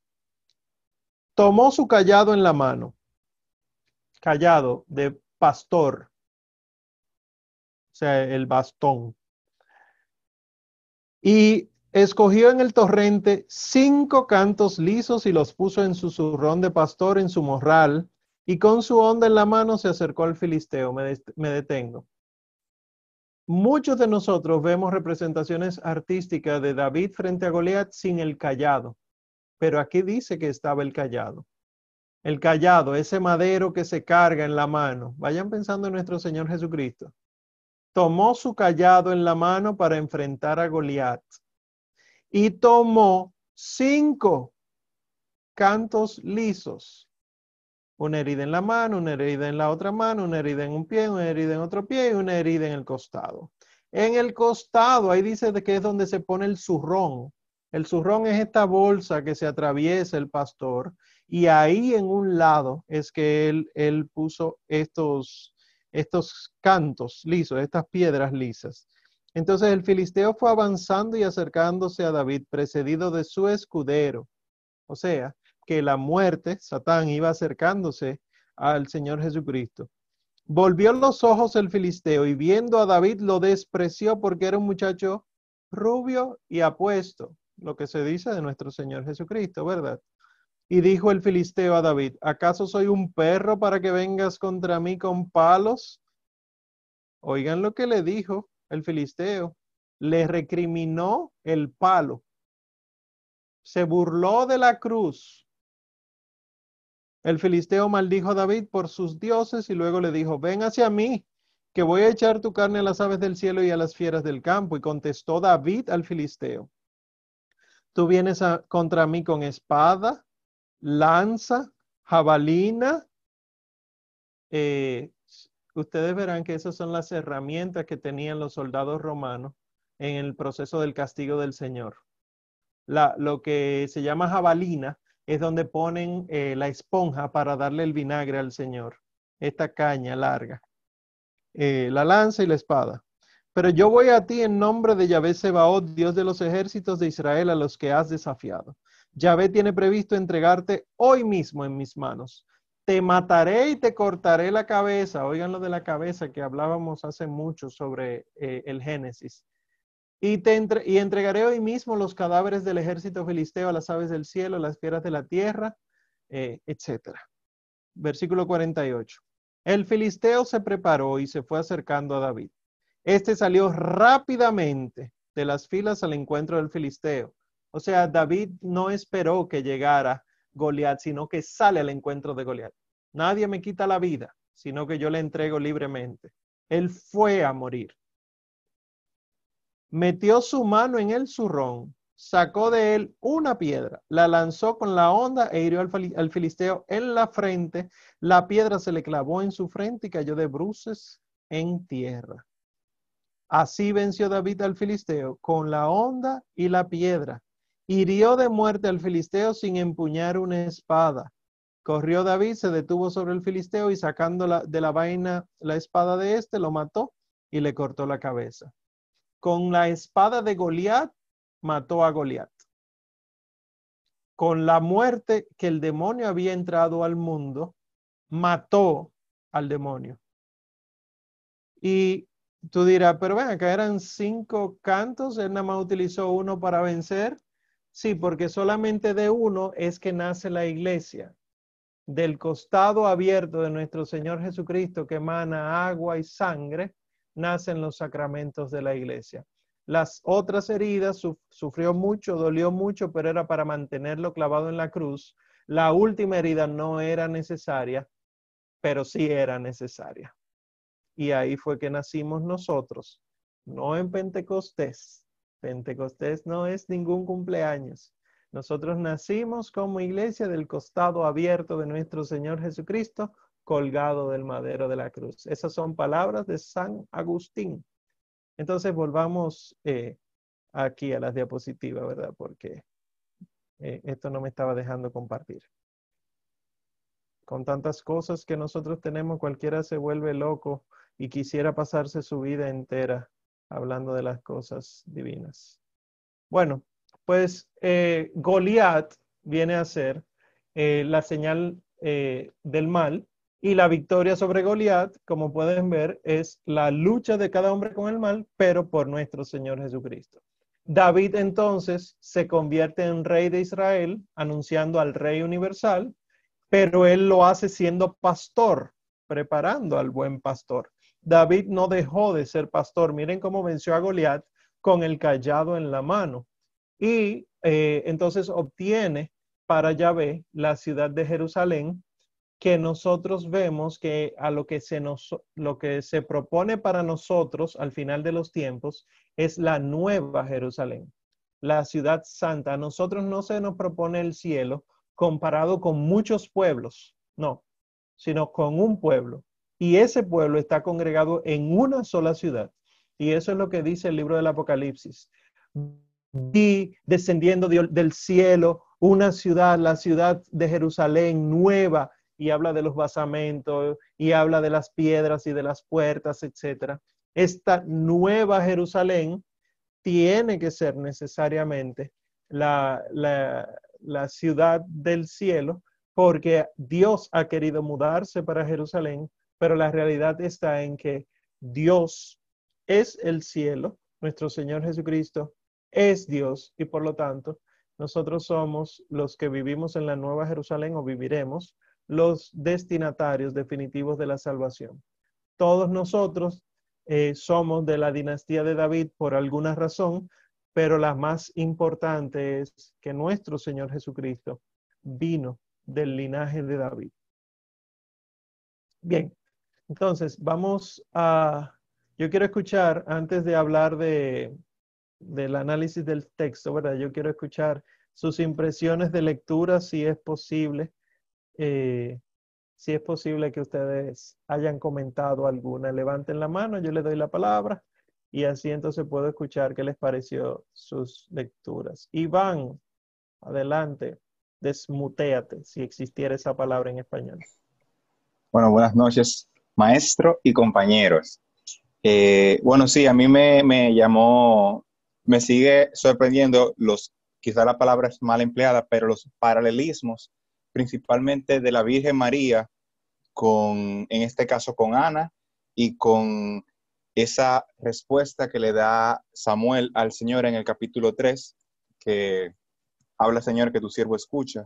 Tomó su callado en la mano, callado de pastor, o sea, el bastón. Y escogió en el torrente cinco cantos lisos y los puso en su zurrón de pastor en su morral, y con su onda en la mano se acercó al filisteo. Me, me detengo. Muchos de nosotros vemos representaciones artísticas de David frente a Goliat sin el callado, pero aquí dice que estaba el callado. El callado, ese madero que se carga en la mano. Vayan pensando en nuestro Señor Jesucristo. Tomó su callado en la mano para enfrentar a Goliat y tomó cinco cantos lisos una herida en la mano, una herida en la otra mano, una herida en un pie, una herida en otro pie y una herida en el costado. En el costado, ahí dice que es donde se pone el zurrón. El zurrón es esta bolsa que se atraviesa el pastor y ahí en un lado es que él, él puso estos, estos cantos lisos, estas piedras lisas. Entonces el filisteo fue avanzando y acercándose a David, precedido de su escudero. O sea, que la muerte, Satán, iba acercándose al Señor Jesucristo. Volvió los ojos el filisteo y viendo a David lo despreció porque era un muchacho rubio y apuesto, lo que se dice de nuestro Señor Jesucristo, ¿verdad? Y dijo el filisteo a David, ¿acaso soy un perro para que vengas contra mí con palos? Oigan lo que le dijo el filisteo. Le recriminó el palo. Se burló de la cruz el filisteo maldijo a David por sus dioses y luego le dijo, ven hacia mí, que voy a echar tu carne a las aves del cielo y a las fieras del campo. Y contestó David al filisteo, tú vienes contra mí con espada, lanza, jabalina. Eh, ustedes verán que esas son las herramientas que tenían los soldados romanos en el proceso del castigo del Señor. Lo que se llama jabalina es donde ponen eh, la esponja para darle el vinagre al Señor. Esta caña larga. Eh, la lanza y la espada. Pero yo voy a ti en nombre de Yahvé Sebaot, Dios de los ejércitos de Israel, a los que has desafiado. Yahvé tiene previsto entregarte hoy mismo en mis manos. Te mataré y te cortaré la cabeza. Oigan lo de la cabeza que hablábamos hace mucho sobre eh, el Génesis. Y, te y entregaré hoy mismo los cadáveres del ejército filisteo a las aves del cielo, a las fieras de la tierra, eh, etc. Versículo 48. El filisteo se preparó y se fue acercando a David. Este salió rápidamente de las filas al encuentro del filisteo. O sea, David no esperó que llegara Goliat, sino que sale al encuentro de Goliat. Nadie me quita la vida, sino que yo le entrego libremente. Él fue a morir metió su mano en el zurrón, sacó de él una piedra, la lanzó con la onda e hirió al, filisteo en la frente. La piedra se le clavó en su frente y cayó de bruces en tierra. Así venció David al filisteo con la onda y la piedra. Hirió de muerte al filisteo sin empuñar una espada. Corrió David, se detuvo sobre el filisteo y sacando de la vaina la espada de éste, lo mató y le cortó la cabeza. Con la espada de Goliat, mató a Goliat. Con la muerte que el demonio había entrado al mundo, mató al demonio. Y tú dirás, pero ven, acá eran cinco cantos, él nada más utilizó uno para vencer. Sí, porque solamente de uno es que nace la iglesia. Del costado abierto de nuestro Señor Jesucristo que emana agua y sangre, nacen los sacramentos de la iglesia. Las otras heridas sufrió mucho, dolió mucho, pero era para mantenerlo clavado en la cruz. La última herida no era necesaria, pero sí era necesaria. Y ahí fue que nacimos nosotros, no en Pentecostés. Pentecostés no es ningún cumpleaños. Nosotros nacimos como iglesia del costado abierto de nuestro Señor Jesucristo, colgado del madero de la cruz. Esas son palabras de San Agustín. Entonces volvamos eh, aquí a las diapositivas, ¿verdad? Porque eh, esto no me estaba dejando compartir. Con tantas cosas que nosotros tenemos, cualquiera se vuelve loco y quisiera pasarse su vida entera hablando de las cosas divinas. Bueno, pues eh, Goliat viene a ser eh, la señal eh, del mal y la victoria sobre Goliat, como pueden ver, es la lucha de cada hombre con el mal, pero por nuestro Señor Jesucristo. David entonces se convierte en rey de Israel, anunciando al rey universal, pero él lo hace siendo pastor, preparando al buen pastor. David no dejó de ser pastor. Miren cómo venció a Goliat con el callado en la mano. Y eh, entonces obtiene para Yahvé la ciudad de Jerusalén, que nosotros vemos que a lo que se nos lo que se propone para nosotros al final de los tiempos es la nueva Jerusalén, la ciudad santa. A nosotros no se nos propone el cielo comparado con muchos pueblos, no, sino con un pueblo, y ese pueblo está congregado en una sola ciudad. Y eso es lo que dice el libro del Apocalipsis. Y descendiendo del cielo una ciudad, la ciudad de Jerusalén nueva, y habla de los basamentos, y habla de las piedras y de las puertas, etc. Esta nueva Jerusalén tiene que ser necesariamente la, la ciudad del cielo, porque Dios ha querido mudarse para Jerusalén pero la realidad está en que Dios es el cielo, nuestro Señor Jesucristo es Dios y por lo tanto nosotros somos los que vivimos en la Nueva Jerusalén o viviremos los destinatarios definitivos de la salvación. Todos nosotros eh, somos de la dinastía de David por alguna razón, pero la más importante es que nuestro Señor Jesucristo vino del linaje de David. Bien, entonces, vamos a, yo quiero escuchar, antes de hablar de, del análisis del texto, ¿verdad? Yo quiero escuchar sus impresiones de lectura, si es posible, eh, si es posible que ustedes hayan comentado alguna. Levanten la mano, yo le doy la palabra y así entonces puedo escuchar qué les pareció sus lecturas. Iván, adelante, desmuteate, si existiera esa palabra en español. Bueno, buenas noches maestro y compañeros. Eh, bueno, sí, a mí me, llamó, me sigue sorprendiendo los, quizá la palabra es mal empleada, pero los paralelismos, principalmente de la Virgen María con, en este caso, con Ana y con esa respuesta que le da Samuel al Señor en el capítulo 3, que habla Señor que tu siervo escucha.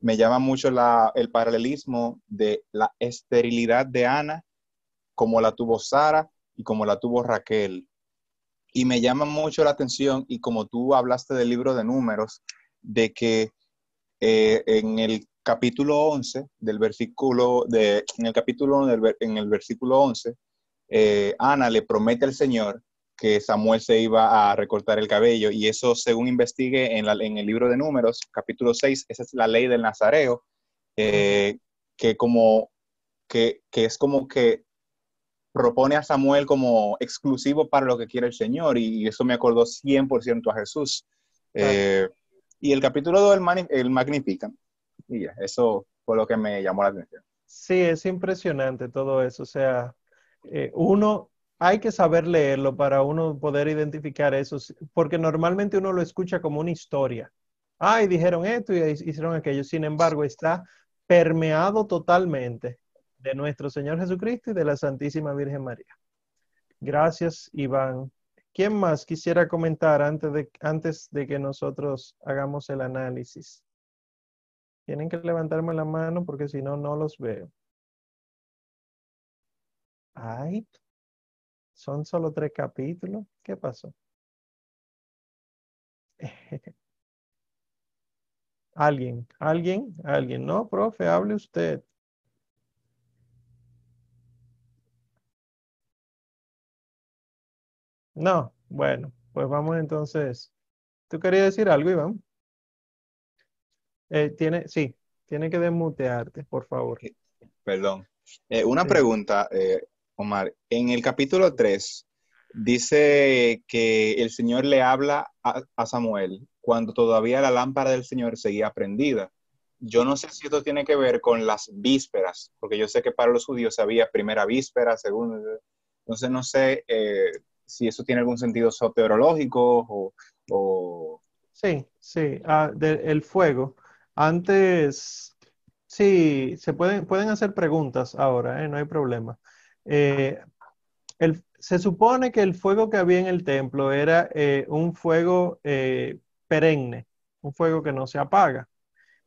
Me llama mucho el paralelismo de la esterilidad de Ana como la tuvo Sara y como la tuvo Raquel. Y me llama mucho la atención, y como tú hablaste del libro de números, de que eh, en el capítulo 11 del versículo, de, en el capítulo en el versículo 11, eh, Ana le promete al Señor que Samuel se iba a recortar el cabello y eso según investigué en, en el libro de números, capítulo 6, esa es la ley del Nazareo, eh, que como que, que, es como que propone a Samuel como exclusivo para lo que quiere el Señor y eso me acordó 100% a Jesús. Eh, Y el capítulo 2, el, el Magnifican. Y ya, eso fue lo que me llamó la atención. Sí, es impresionante todo eso. O sea, eh, uno, hay que saber leerlo para uno poder identificar eso, porque normalmente uno lo escucha como una historia. Ay, dijeron esto y hicieron aquello. Sin embargo, está permeado totalmente de nuestro Señor Jesucristo y de la Santísima Virgen María. Gracias, Iván. ¿Quién más quisiera comentar antes de, antes de que nosotros hagamos el análisis? Tienen que levantarme la mano porque si no, no los veo. Ay, son solo tres capítulos. ¿Qué pasó? Alguien, alguien, alguien. No, profe, hable usted. No, bueno, pues vamos entonces. ¿Tú querías decir algo, Iván? Eh, tiene, sí, tiene que desmutearte, por favor. Perdón. Eh, una pregunta, eh, Omar. En el capítulo 3 dice que el Señor le habla a Samuel cuando todavía la lámpara del Señor seguía prendida. Yo no sé si esto tiene que ver con las vísperas, porque yo sé que para los judíos había primera víspera, segunda. Entonces no sé eh, si eso tiene algún sentido soterológico o, Sí, sí, ah, el fuego. Antes, sí, se pueden, pueden hacer preguntas ahora, ¿eh? no hay problema. Eh, se supone que el fuego que había en el templo era un fuego perenne, un fuego que no se apaga.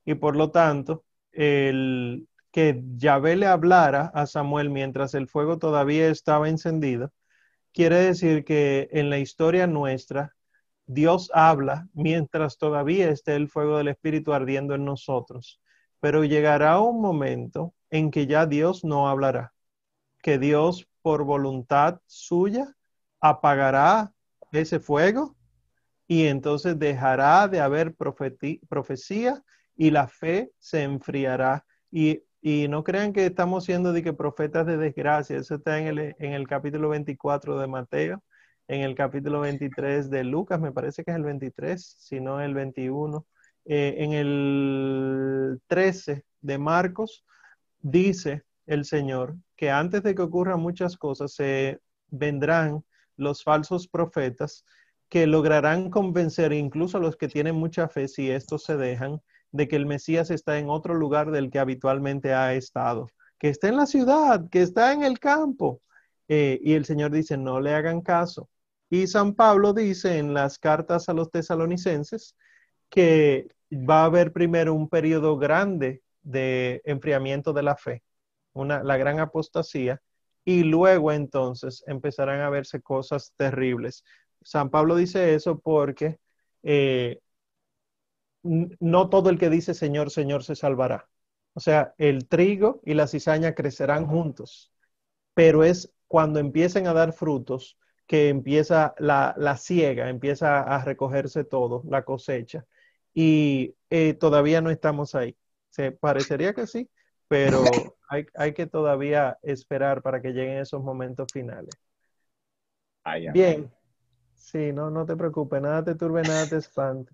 Y por lo tanto, el que Yahvé le hablara a Samuel mientras el fuego todavía estaba encendido, quiere decir que en la historia nuestra, Dios habla mientras todavía esté el fuego del Espíritu ardiendo en nosotros. Pero llegará un momento en que ya Dios no hablará, que Dios por voluntad suya apagará ese fuego y entonces dejará de haber profecía y la fe se enfriará. Y, no crean que estamos siendo de que profetas de desgracia, eso está en el, en el capítulo 24 de Mateo, en el capítulo 23 de Lucas, me parece que es el 23, si no el 21. Eh, en el 13 de Marcos dice el Señor que antes de que ocurran muchas cosas se vendrán los falsos profetas que lograrán convencer incluso a los que tienen mucha fe, si estos se dejan, de que el Mesías está en otro lugar del que habitualmente ha estado, que está en la ciudad, que está en el campo. Eh, y el Señor dice, no le hagan caso. Y San Pablo dice en las cartas a los tesalonicenses que va a haber primero un periodo grande de enfriamiento de la fe, una, la gran apostasía, y luego entonces empezarán a verse cosas terribles. San Pablo dice eso porque eh, no todo el que dice Señor, Señor se salvará. O sea, el trigo y la cizaña crecerán juntos, pero es cuando empiecen a dar frutos que empieza la, la siega, empieza a recogerse todo, la cosecha. Y eh, todavía no estamos ahí. Se parecería que sí, pero hay, hay, que todavía esperar para que lleguen esos momentos finales. Bien, Sí, no, no te preocupes, nada te turbe, nada te espante.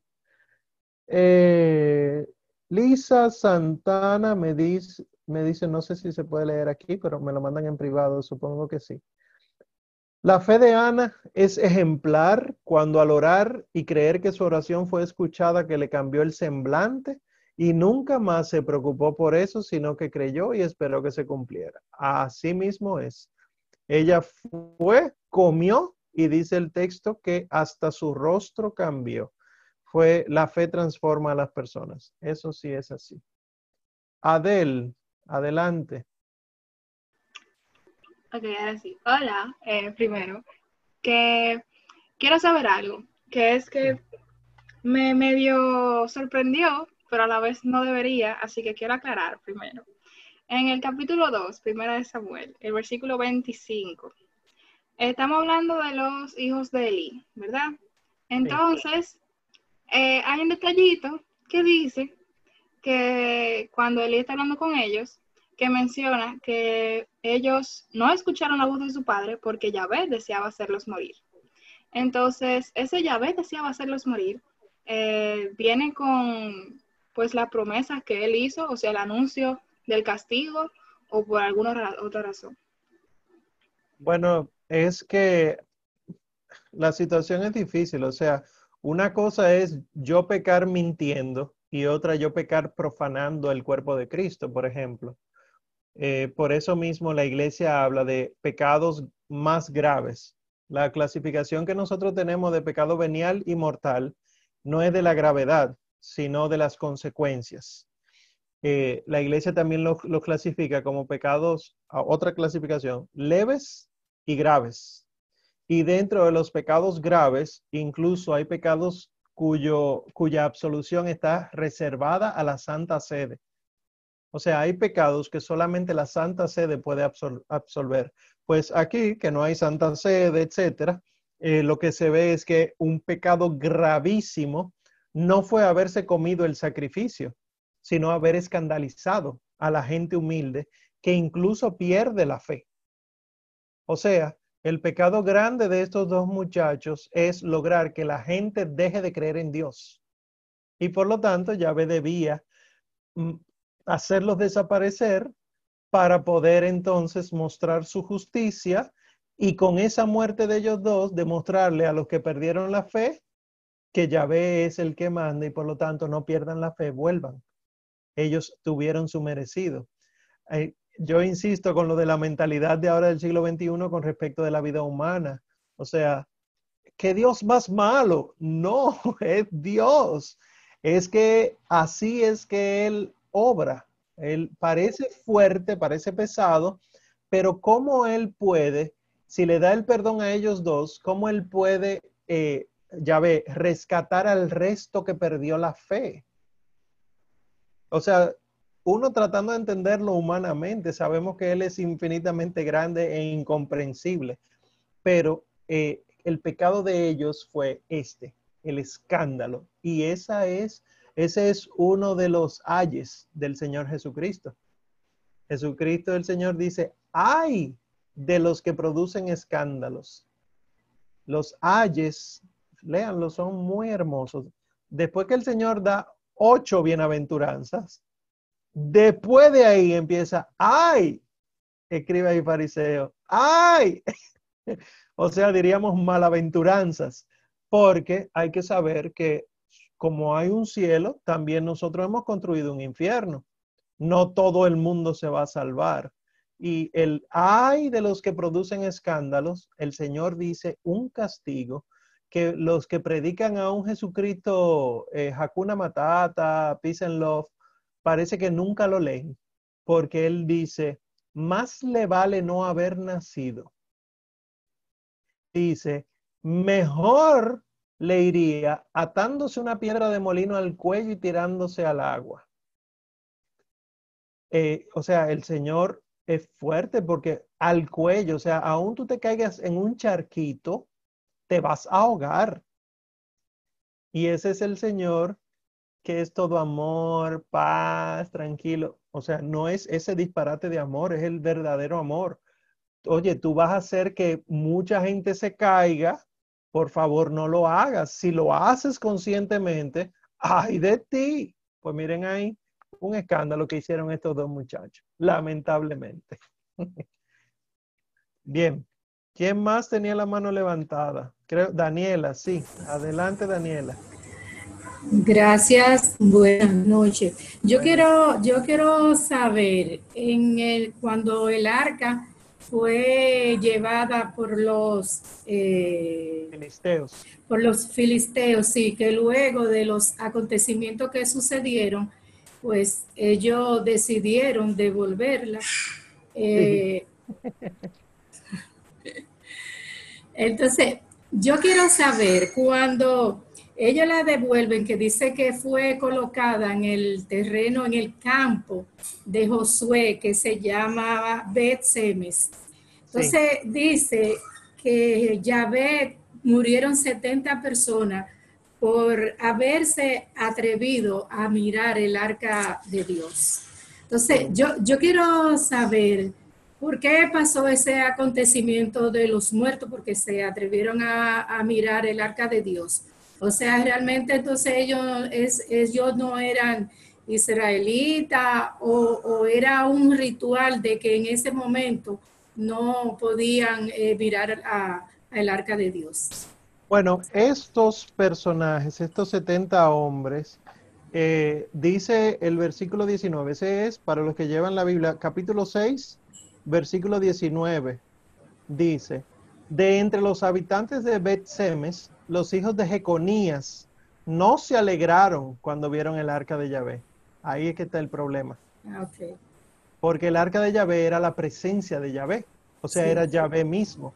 Eh, Lisa Santana me dice, me dice, no sé si se puede leer aquí, pero me lo mandan en privado, supongo que sí. La fe de Ana es ejemplar cuando al orar y creer que su oración fue escuchada, que le cambió el semblante y nunca más se preocupó por eso, sino que creyó y esperó que se cumpliera. Así mismo es. Ella fue, comió y dice el texto que hasta su rostro cambió. Fue la fe transforma a las personas. Eso sí es así. Adel, adelante. Ok, ahora sí. Hola, eh, primero, que quiero saber algo, que es que me medio sorprendió, pero a la vez no debería, así que quiero aclarar primero. En el capítulo 2, primera de Samuel, el versículo 25, Estamos hablando de los hijos de Eli, ¿verdad? Entonces, eh, hay un detallito que dice que cuando Eli está hablando con ellos, que menciona que ellos no escucharon la voz de su padre porque Yahvé deseaba hacerlos morir. Entonces, ese Yahvé deseaba hacerlos morir eh, viene con pues la promesa que él hizo, o sea, el anuncio del castigo o por alguna otra razón? Bueno, es que la situación es difícil, o sea, una cosa es yo pecar mintiendo y otra yo pecar profanando el cuerpo de Cristo, por ejemplo. Eh, por eso mismo la iglesia habla de pecados más graves. La clasificación que nosotros tenemos de pecado venial y mortal no es de la gravedad, sino de las consecuencias. Eh, la iglesia también lo, clasifica como pecados, otra clasificación, leves y graves. Y dentro de los pecados graves, incluso hay pecados cuyo, cuya absolución está reservada a la Santa Sede. O sea, hay pecados que solamente la Santa Sede puede absolver. Pues aquí, que no hay Santa Sede, etcétera, eh, lo que se ve es que un pecado gravísimo no fue haberse comido el sacrificio, sino haber escandalizado a la gente humilde que incluso pierde la fe. O sea, el pecado grande de estos dos muchachos es lograr que la gente deje de creer en Dios. Y por lo tanto, Yahvé debía mm, hacerlos desaparecer para poder entonces mostrar su justicia y con esa muerte de ellos dos demostrarle a los que perdieron la fe que Yahvé es el que manda y por lo tanto no pierdan la fe, vuelvan. Ellos tuvieron su merecido. Eh, yo insisto con lo de la mentalidad de ahora del siglo XXI con respecto de la vida humana. O sea, ¿qué Dios más malo? No, es Dios. Es que así es que Él obra. Él parece fuerte, parece pesado, pero ¿cómo Él puede, si le da el perdón a ellos dos, cómo Él puede eh, ya ve, rescatar al resto que perdió la fe. O sea, uno tratando de entenderlo humanamente, sabemos que Él es infinitamente grande e incomprensible, pero eh, el pecado de ellos fue este, el escándalo. Y esa es, ese es uno de los ayes del Señor Jesucristo. Jesucristo el Señor dice, ay de los que producen escándalos. Los ayes léanlo, son muy hermosos. Después que el Señor da ocho bienaventuranzas, después de ahí empieza, ay, escribe ahí fariseo, ay, o sea, diríamos malaventuranzas, porque hay que saber que como hay un cielo, también nosotros hemos construido un infierno. No todo el mundo se va a salvar. Y el ay de los que producen escándalos, el Señor dice un castigo que los que predican a un Jesucristo eh, Hakuna Matata, Peace and Love, parece que nunca lo leen, porque él dice, más le vale no haber nacido. Dice, mejor le iría atándose una piedra de molino al cuello y tirándose al agua. Eh, o sea, el Señor es fuerte porque al cuello, o sea, aún tú te caigas en un charquito, te vas a ahogar. Y ese es el Señor que es todo amor, paz, tranquilo. O sea, no es ese disparate de amor, es el verdadero amor. Oye, tú vas a hacer que mucha gente se caiga, por favor no lo hagas. Si lo haces conscientemente, ay de ti. Pues miren ahí, un escándalo que hicieron estos dos muchachos, lamentablemente. Bien, ¿quién más tenía la mano levantada? Creo, Daniela, sí. Adelante, Daniela. Gracias, buenas noches. Yo quiero, yo quiero saber, en el, cuando el arca fue llevada por los eh, filisteos. Por los filisteos, sí, que luego de los acontecimientos que sucedieron, pues ellos decidieron devolverla. Eh, entonces, yo quiero saber cuando ellos la devuelven, que dice que fue colocada en el terreno, en el campo de Josué, que se llama Bet Semes. Entonces dice que Yahvé murieron 70 personas por haberse atrevido a mirar el arca de Dios. Entonces, yo, yo quiero saber ¿Por qué pasó ese acontecimiento de los muertos? Porque se atrevieron a, mirar el arca de Dios. O sea, realmente entonces ellos, es, ellos no eran israelitas o, o, era un ritual de que en ese momento no podían eh, mirar al arca de Dios. Bueno, estos personajes, estos 70 hombres, eh, dice el versículo 19, ese es para los que llevan la Biblia, capítulo 6, versículo 19, dice, de entre los habitantes de Bet-Semes, los hijos de Jeconías no se alegraron cuando vieron el arca de Yahvé. Ahí es que está el problema. Ah, okay. Porque el arca de Yahvé era la presencia de Yahvé, o sea, sí. era Yahvé mismo.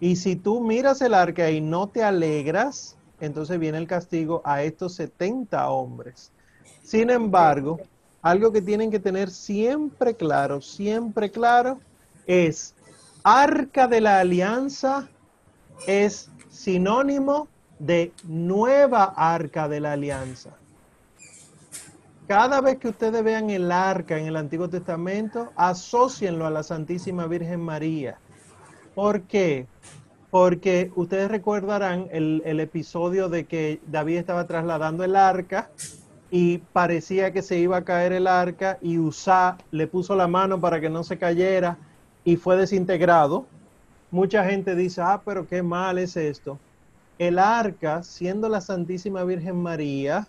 Y si tú miras el arca y no te alegras, entonces viene el castigo a estos 70 hombres. Sin embargo, algo que tienen que tener siempre claro, siempre claro, es arca de la alianza es sinónimo de nueva arca de la alianza. Cada vez que ustedes vean el arca en el Antiguo Testamento, asocienlo a la Santísima Virgen María. ¿Por qué? Porque ustedes recordarán el, el, episodio de que David estaba trasladando el arca y parecía que se iba a caer el arca y Usá le puso la mano para que no se cayera y fue desintegrado. Mucha gente dice, ah, pero qué mal es esto. El arca, siendo la Santísima Virgen María,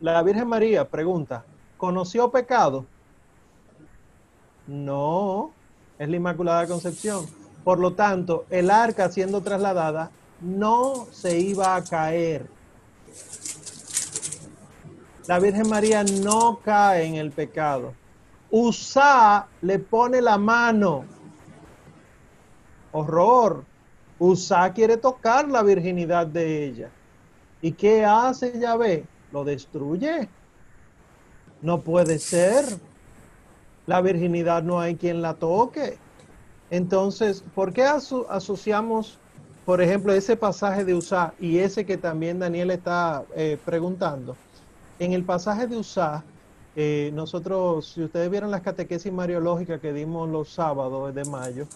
la Virgen María pregunta, ¿conoció pecado? No, es la Inmaculada Concepción. Por lo tanto, el arca siendo trasladada no se iba a caer. La Virgen María no cae en el pecado. Usá le pone la mano. Horror. Usá quiere tocar la virginidad de ella. ¿Y qué hace Yahvé? Lo destruye. No puede ser. La virginidad no hay quien la toque. Entonces, ¿por qué aso asociamos, por ejemplo, ese pasaje de Usá y ese que también Daniel está eh, preguntando? En el pasaje de Usá, eh, nosotros, si ustedes vieron las catequesis mariológicas que dimos los sábados de mayo,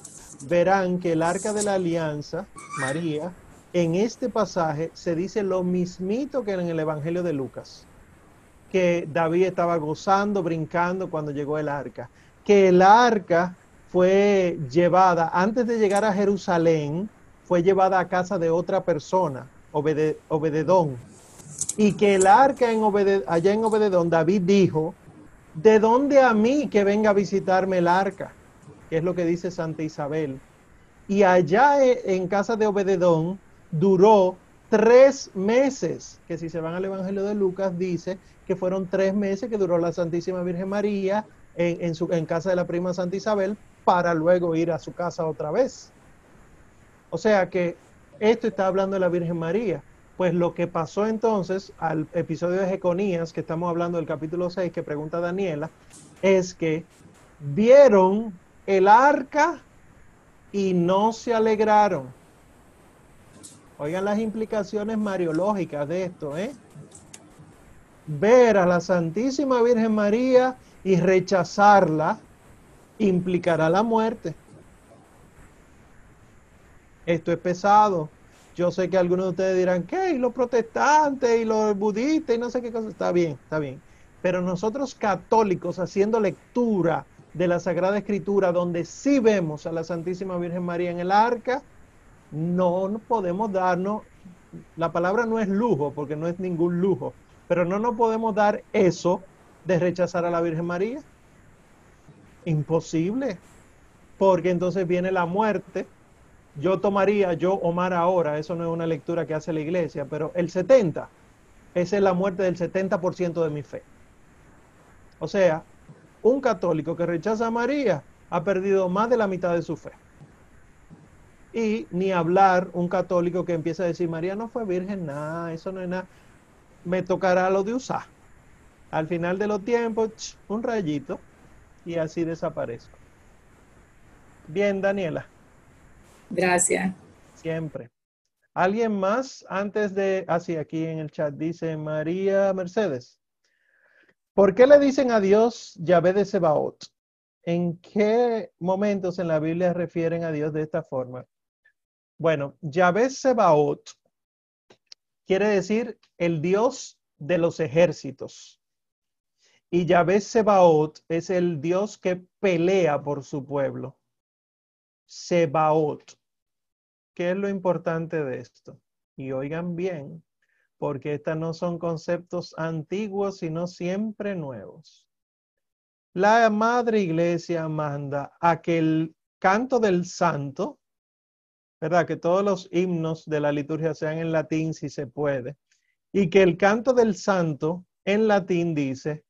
verán que el arca de la alianza, María, en este pasaje se dice lo mismito que en el Evangelio de Lucas, que David estaba gozando, brincando cuando llegó el arca, que el arca fue llevada, antes de llegar a Jerusalén, fue llevada a casa de otra persona, Obed Obededón, y que el arca en Obed allá en Obededón, David dijo, ¿de dónde a mí que venga a visitarme el arca? Que es lo que dice Santa Isabel. Y allá en casa de Obededón duró tres meses, que si se van al Evangelio de Lucas dice que fueron tres meses que duró la Santísima Virgen María en, su, en casa de la prima Santa Isabel para luego ir a su casa otra vez. O sea que esto está hablando de la Virgen María. Pues lo que pasó entonces al episodio de Jeconías, que estamos hablando del capítulo 6, que pregunta Daniela, es que vieron el arca y no se alegraron. Oigan las implicaciones mariológicas de esto, ¿eh? Ver a la Santísima Virgen María y rechazarla implicará la muerte. Esto es pesado. Yo sé que algunos de ustedes dirán, ¿qué? Y los protestantes y los budistas y no sé qué cosa. Está bien, está bien. Pero nosotros católicos haciendo lectura de la Sagrada Escritura, donde sí vemos a la Santísima Virgen María en el arca, no podemos darnos, la palabra no es lujo, porque no es ningún lujo, pero no nos podemos dar eso de rechazar a la Virgen María. Imposible, porque entonces viene la muerte. Yo tomaría, yo Omar ahora, eso no es una lectura que hace la iglesia, pero el 70, esa es la muerte del 70% de mi fe. O sea, un católico que rechaza a María ha perdido más de la mitad de su fe. Y ni hablar un católico que empieza a decir, María no fue virgen, nada, eso no es nada. Me tocará lo de usar. Al final de los tiempos, un rayito y así desaparezco. Bien, Daniela. Gracias. Siempre. ¿Alguien más antes de, así ah, aquí en el chat dice María Mercedes? ¿Por qué le dicen a Dios Yahvé de Sebaot? ¿En qué momentos en la Biblia refieren a Dios de esta forma? Bueno, Yahvé Sebaot quiere decir el Dios de los ejércitos. Y Yahvé Sebaot es el Dios que pelea por su pueblo. Sebaot. ¿Qué es lo importante de esto? Y oigan bien, porque estos no son conceptos antiguos, sino siempre nuevos. La Madre Iglesia manda a que el canto del santo, ¿verdad? Que todos los himnos de la liturgia sean en latín si se puede, y que el canto del santo en latín dice,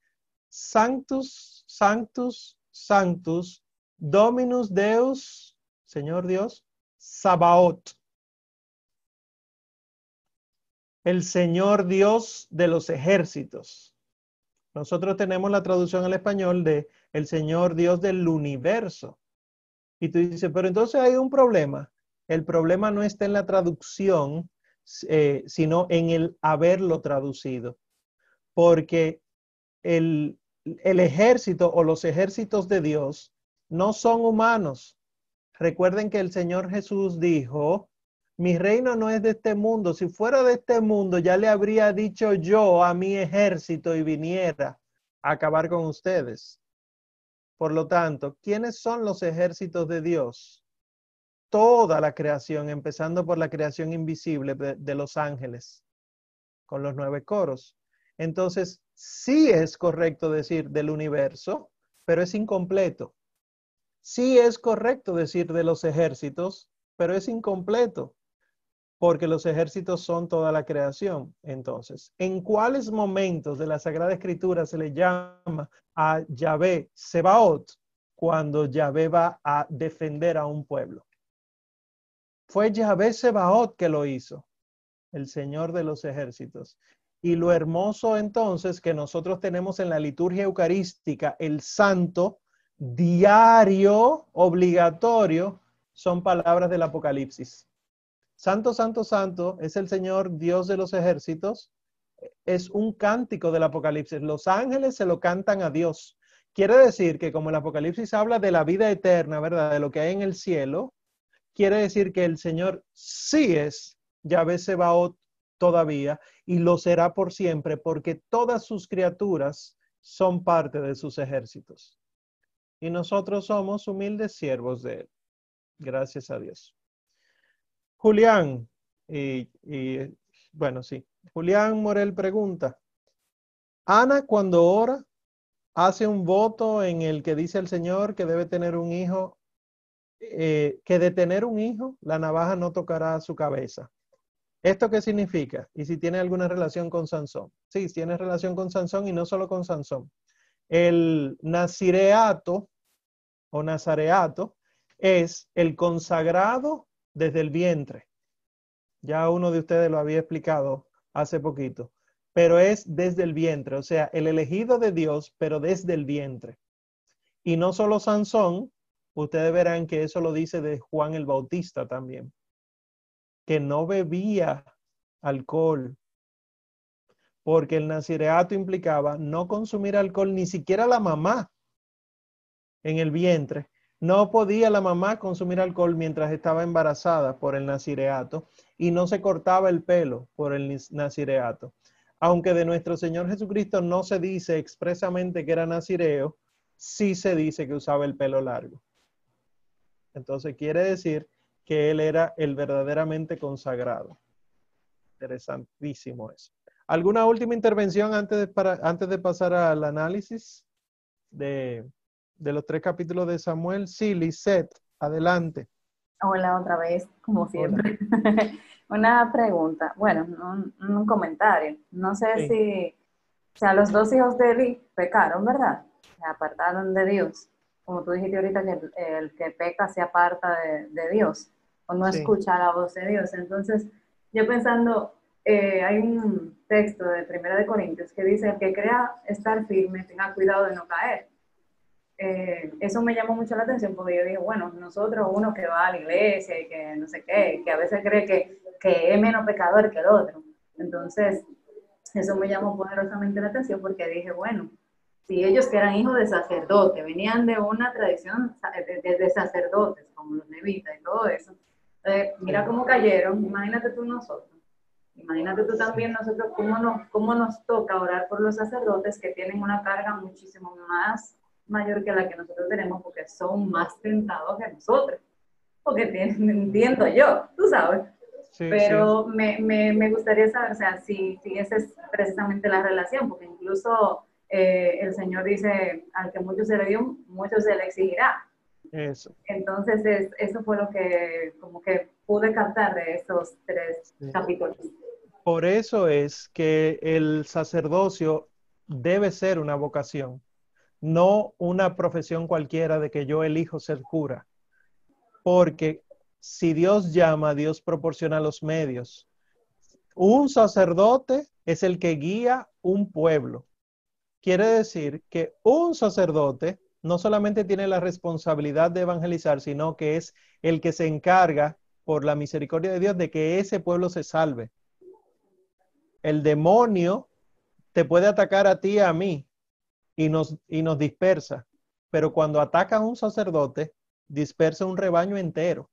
Sanctus, Sanctus, Sanctus, Dominus Deus, Señor Dios, Sabaoth el Señor Dios de los ejércitos. Nosotros tenemos la traducción al español de el Señor Dios del universo. Y tú dices, pero entonces hay un problema. El problema no está en la traducción, eh, sino en el haberlo traducido. Porque el ejército o los ejércitos de Dios no son humanos. Recuerden que el Señor Jesús dijo, mi reino no es de este mundo. Si fuera de este mundo, ya le habría dicho yo a mi ejército y viniera a acabar con ustedes. Por lo tanto, ¿quiénes son los ejércitos de Dios? Toda la creación, empezando por la creación invisible de, los ángeles, con los nueve coros. Entonces, sí es correcto decir del universo, pero es incompleto. Sí es correcto decir de los ejércitos, pero es incompleto porque los ejércitos son toda la creación. Entonces, ¿en cuáles momentos de la Sagrada Escritura se le llama a Yahvé Sebaot cuando Yahvé va a defender a un pueblo? Fue Yahvé Sebaot que lo hizo, el Señor de los ejércitos. Y lo hermoso entonces que nosotros tenemos en la liturgia eucarística, el santo diario obligatorio, son palabras del Apocalipsis. Santo, santo, santo es el Señor Dios de los ejércitos. Es un cántico del Apocalipsis. Los ángeles se lo cantan a Dios. Quiere decir que como el Apocalipsis habla de la vida eterna, ¿verdad? De lo que hay en el cielo, quiere decir que el Señor sí es Yahvé Sebaot todavía y lo será por siempre porque todas sus criaturas son parte de sus ejércitos. Y nosotros somos humildes siervos de Él. Gracias a Dios. Julián, y, bueno, sí. Julián Morel pregunta, Ana cuando ora hace un voto en el que dice el Señor que debe tener un hijo, eh, que de tener un hijo, la navaja no tocará su cabeza. ¿Esto qué significa? Y si tiene alguna relación con Sansón. Sí, tiene relación con Sansón y no solo con Sansón. El nazireato o nazareato es el consagrado desde el vientre. Ya uno de ustedes lo había explicado hace poquito, pero es desde el vientre, o sea, el elegido de Dios, pero desde el vientre. Y no solo Sansón, ustedes verán que eso lo dice de Juan el Bautista también, que no bebía alcohol, porque el nazireato implicaba no consumir alcohol, ni siquiera la mamá en el vientre, no podía la mamá consumir alcohol mientras estaba embarazada por el nazireato y no se cortaba el pelo por el nazireato. Aunque de nuestro Señor Jesucristo no se dice expresamente que era nazireo, sí se dice que usaba el pelo largo. Entonces quiere decir que él era el verdaderamente consagrado. Interesantísimo eso. ¿Alguna última intervención antes de, para, antes de pasar al análisis de, de los tres capítulos de Samuel. Sí, Lisette, adelante. Hola otra vez, como siempre. Una pregunta, bueno, un, comentario. No sé si, o sea, los dos hijos de Eli pecaron, ¿verdad? Se apartaron de Dios. Como tú dijiste ahorita, que el, que peca se aparta de, Dios o no escucha la voz de Dios. Entonces, yo pensando, eh, hay un texto de Primera de Corintios que dice, el que crea estar firme, tenga cuidado de no caer. Eh, eso me llamó mucho la atención porque yo dije, bueno, nosotros, uno que va a la iglesia y que no sé qué, que a veces cree que, que es menos pecador que el otro. Entonces, eso me llamó poderosamente la atención porque dije, bueno, si ellos que eran hijos de sacerdote, venían de una tradición de, sacerdotes, como los levitas y todo eso, mira cómo cayeron, imagínate tú nosotros. Imagínate tú también nosotros cómo nos, cómo nos toca orar por los sacerdotes que tienen una carga muchísimo más mayor que la que nosotros tenemos porque son más tentados que nosotros. Porque tienen, entiendo yo, tú sabes. Pero Me, me, me, gustaría saber, o sea, si, si esa es precisamente la relación, porque incluso eh, el Señor dice, al que mucho se le dio, mucho se le exigirá. Eso. Entonces, eso fue lo que como que pude captar de estos tres capítulos. Por eso es que el sacerdocio debe ser una vocación, no una profesión cualquiera de que yo elijo ser cura. Porque si Dios llama, Dios proporciona los medios. Un sacerdote es el que guía un pueblo. Quiere decir que un sacerdote no solamente tiene la responsabilidad de evangelizar, sino que es el que se encarga, por la misericordia de Dios, de que ese pueblo se salve. El demonio te puede atacar a ti y a mí y nos, dispersa, pero cuando ataca a un sacerdote, dispersa un rebaño entero.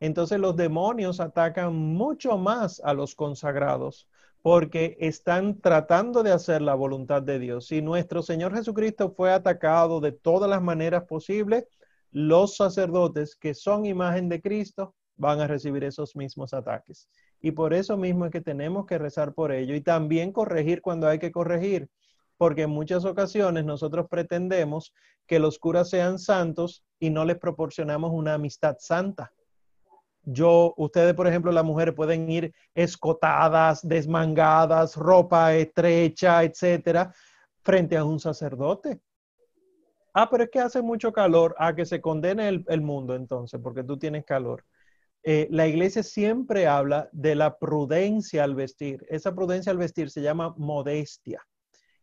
Entonces los demonios atacan mucho más a los consagrados porque están tratando de hacer la voluntad de Dios. Si nuestro Señor Jesucristo fue atacado de todas las maneras posibles, los sacerdotes que son imagen de Cristo van a recibir esos mismos ataques. Y por eso mismo es que tenemos que rezar por ello y también corregir cuando hay que corregir, porque en muchas ocasiones nosotros pretendemos que los curas sean santos y no les proporcionamos una amistad santa yo, ustedes, por ejemplo, las mujeres pueden ir escotadas, desmangadas, ropa estrecha, etcétera, frente a un sacerdote. Ah, pero es que hace mucho calor. a ah, que se condene el, mundo entonces, porque tú tienes calor. Eh, la iglesia siempre habla de la prudencia al vestir. Esa prudencia al vestir se llama modestia.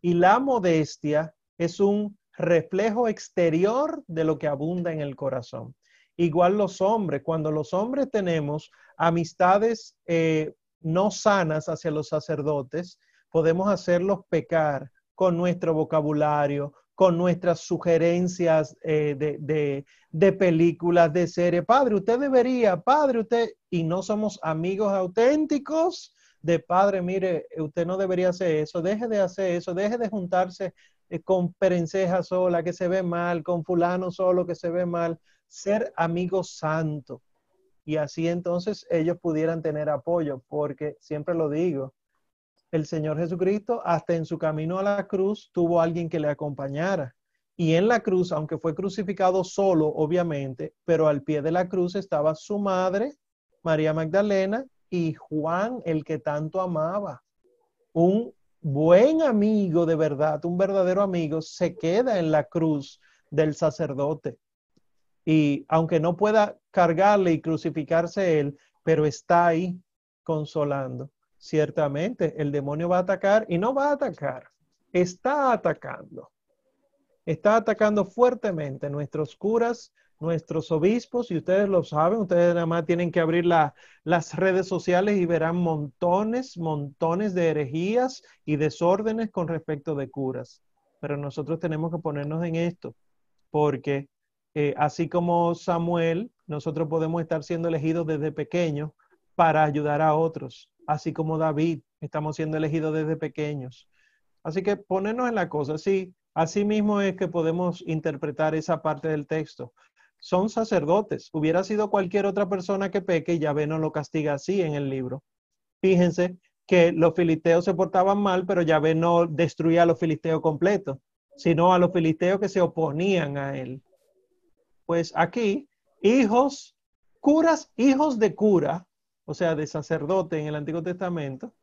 Y la modestia es un reflejo exterior de lo que abunda en el corazón. Igual los hombres, cuando los hombres tenemos amistades eh, no sanas hacia los sacerdotes, podemos hacerlos pecar con nuestro vocabulario, con nuestras sugerencias eh, de, de, películas, de series. Padre, usted debería, padre, usted, y no somos amigos auténticos de padre, mire, usted no debería hacer eso, deje de hacer eso, deje de juntarse eh, con perenceja sola que se ve mal, con fulano solo que se ve mal ser amigos santo. Y así entonces ellos pudieran tener apoyo, porque siempre lo digo, el Señor Jesucristo hasta en su camino a la cruz tuvo alguien que le acompañara. Y en la cruz, aunque fue crucificado solo, obviamente, pero al pie de la cruz estaba su madre, María Magdalena, y Juan, el que tanto amaba. Un buen amigo de verdad, un verdadero amigo, se queda en la cruz del sacerdote. Y aunque no pueda cargarle y crucificarse él, pero está ahí consolando. Ciertamente el demonio va a atacar y no va a atacar, está atacando. Está atacando fuertemente nuestros curas, nuestros obispos, y ustedes lo saben, ustedes nada más tienen que abrir las redes sociales y verán montones, montones de herejías y desórdenes con respecto de curas. Pero nosotros tenemos que ponernos en esto, porque eh, así como Samuel, nosotros podemos estar siendo elegidos desde pequeños para ayudar a otros, así como David, estamos siendo elegidos desde pequeños. Así que ponernos en la cosa, sí, así mismo es que podemos interpretar esa parte del texto. Son sacerdotes, hubiera sido cualquier otra persona que peque y Yahvé no lo castiga así en el libro. Fíjense que los filisteos se portaban mal, pero Yahvé no destruía a los filisteos completos, sino a los filisteos que se oponían a él. Pues aquí, hijos, curas, hijos de cura, o sea, de sacerdote en el Antiguo Testamento,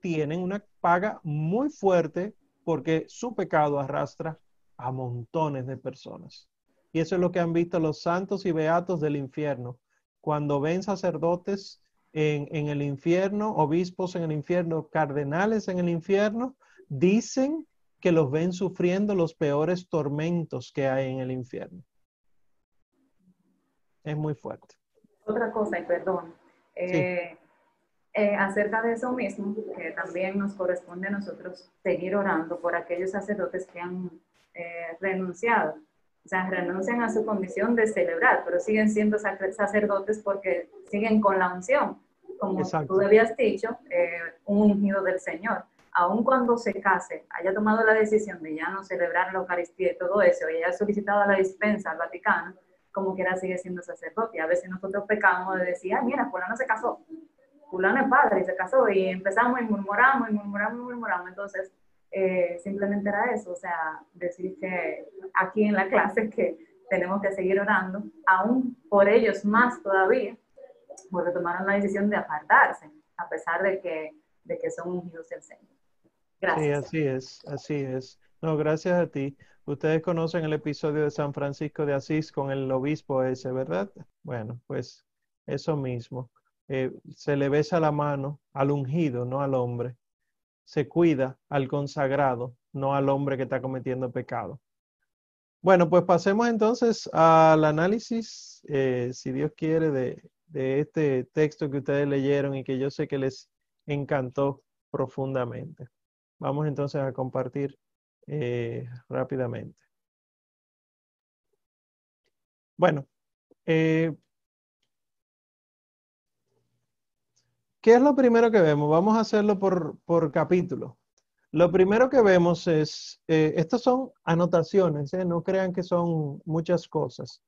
tienen una paga muy fuerte porque su pecado arrastra a montones de personas. Y eso es lo que han visto los santos y beatos del infierno. Cuando ven sacerdotes en, en, el infierno, obispos en el infierno, cardenales en el infierno, dicen que los ven sufriendo los peores tormentos que hay en el infierno es muy fuerte. Otra cosa, y perdón, eh, eh, acerca de eso mismo, que también nos corresponde a nosotros seguir orando por aquellos sacerdotes que han eh, renunciado. O sea, renuncian a su condición de celebrar, pero siguen siendo sacerdotes porque siguen con la unción. como tú habías dicho, un ungido del Señor. Aun cuando se case, haya tomado la decisión de ya no celebrar la Eucaristía y todo eso, y haya solicitado la dispensa al Vaticano, como quiera sigue siendo sacerdote. A veces nosotros pecamos de decir, ah, mira, fulano se casó, fulano es padre y se casó, y empezamos y murmuramos y murmuramos y murmuramos. Entonces, eh, simplemente era eso, o sea, decir que aquí en la clase que tenemos que seguir orando, aún por ellos más todavía, porque tomaron la decisión de apartarse, a pesar de que, de que son ungidos del Señor. Gracias. Sí, así es, así es. No, gracias a ti. Ustedes conocen el episodio de San Francisco de Asís con el obispo ese, ¿verdad? Bueno, pues eso mismo. Eh, se le besa la mano al ungido, no al hombre. Se cuida al consagrado, no al hombre que está cometiendo pecado. Bueno, pues pasemos entonces al análisis, eh, si Dios quiere, de, de este texto que ustedes leyeron y que yo sé que les encantó profundamente. Vamos entonces a compartir eh, rápidamente. Bueno, eh, ¿qué es lo primero que vemos? Vamos a hacerlo por, por capítulo. Lo primero que vemos es, eh, estas son anotaciones, no crean que son muchas cosas.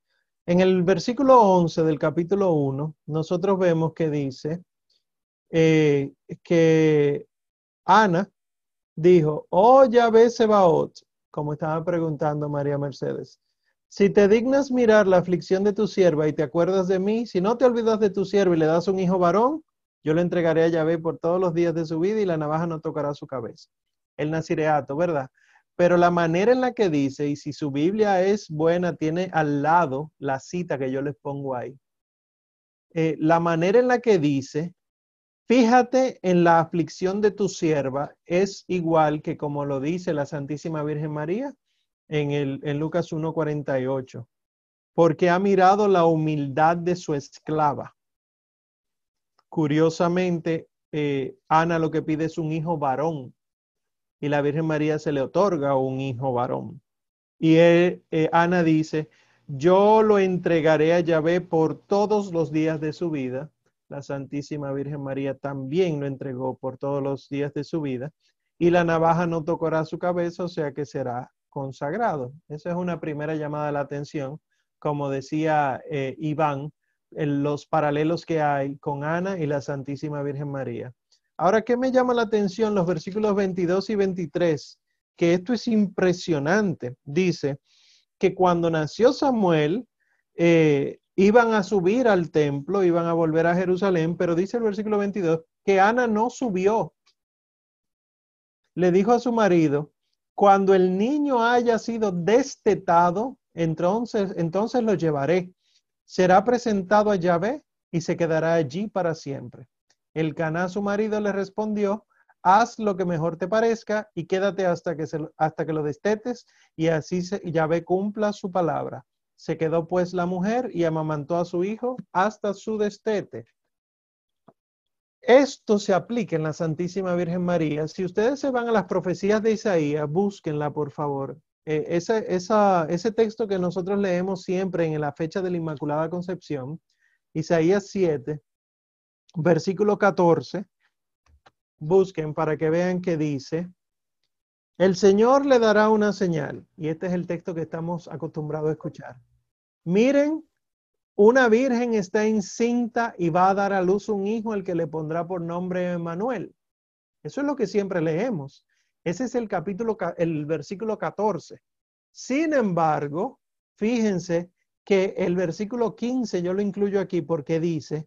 En el versículo 11 del capítulo 1, nosotros vemos que dice que Ana dijo, oh Yahvé Sebaot, como estaba preguntando María Mercedes, si te dignas mirar la aflicción de tu sierva y te acuerdas de mí, si no te olvidas de tu sierva y le das un hijo varón, yo le entregaré a Yahvé por todos los días de su vida y la navaja no tocará su cabeza. El nazireato, ¿verdad? Pero la manera en la que dice, y si su Biblia es buena, tiene al lado la cita que yo les pongo ahí. Eh, la manera en la que dice Fíjate en la aflicción de tu sierva, es igual que como lo dice la Santísima Virgen María en, el, en Lucas 1.48, porque ha mirado la humildad de su esclava. Curiosamente, eh, Ana lo que pide es un hijo varón y la Virgen María se le otorga un hijo varón. Y eh, Ana dice, yo lo entregaré a Yahvé por todos los días de su vida la Santísima Virgen María también lo entregó por todos los días de su vida, y la navaja no tocará su cabeza, o sea que será consagrado. Esa es una primera llamada a la atención, como decía eh, Iván, los paralelos que hay con Ana y la Santísima Virgen María. Ahora, ¿qué me llama la atención? Los versículos 22 y 23, que esto es impresionante. Dice que cuando nació Samuel, eh, iban a subir al templo, iban a volver a Jerusalén, pero dice el versículo 22 que Ana no subió. Le dijo a su marido, cuando el niño haya sido destetado, entonces, entonces lo llevaré. Será presentado a Yahvé y se quedará allí para siempre. El Caná, su marido, le respondió, haz lo que mejor te parezca y quédate hasta que, hasta que lo destetes y así se, Yahvé cumpla su palabra. Se quedó pues la mujer y amamantó a su hijo hasta su destete. Esto se aplica en la Santísima Virgen María. Si ustedes se van a las profecías de Isaías, búsquenla, por favor. Eh, ese texto que nosotros leemos siempre en la fecha de la Inmaculada Concepción, Isaías 7, versículo 14, busquen para que vean que dice, el Señor le dará una señal, y este es el texto que estamos acostumbrados a escuchar. Miren, una virgen está encinta y va a dar a luz un hijo al que le pondrá por nombre Manuel. Eso es lo que siempre leemos. Ese es el capítulo, el versículo 14. Sin embargo, fíjense que el versículo 15 yo lo incluyo aquí porque dice,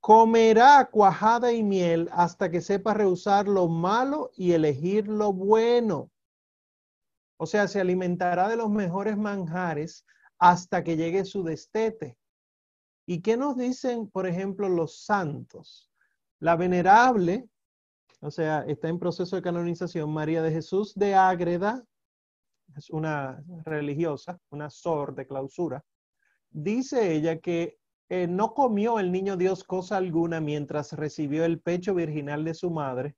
comerá cuajada y miel hasta que sepa rehusar lo malo y elegir lo bueno. O sea, se alimentará de los mejores manjares hasta que llegue su destete. ¿Y qué nos dicen, por ejemplo, los santos? La venerable, o sea, está en proceso de canonización, María de Jesús de Ágreda, es una religiosa, una sor de clausura, dice ella que eh, no comió el niño Dios cosa alguna mientras recibió el pecho virginal de su madre,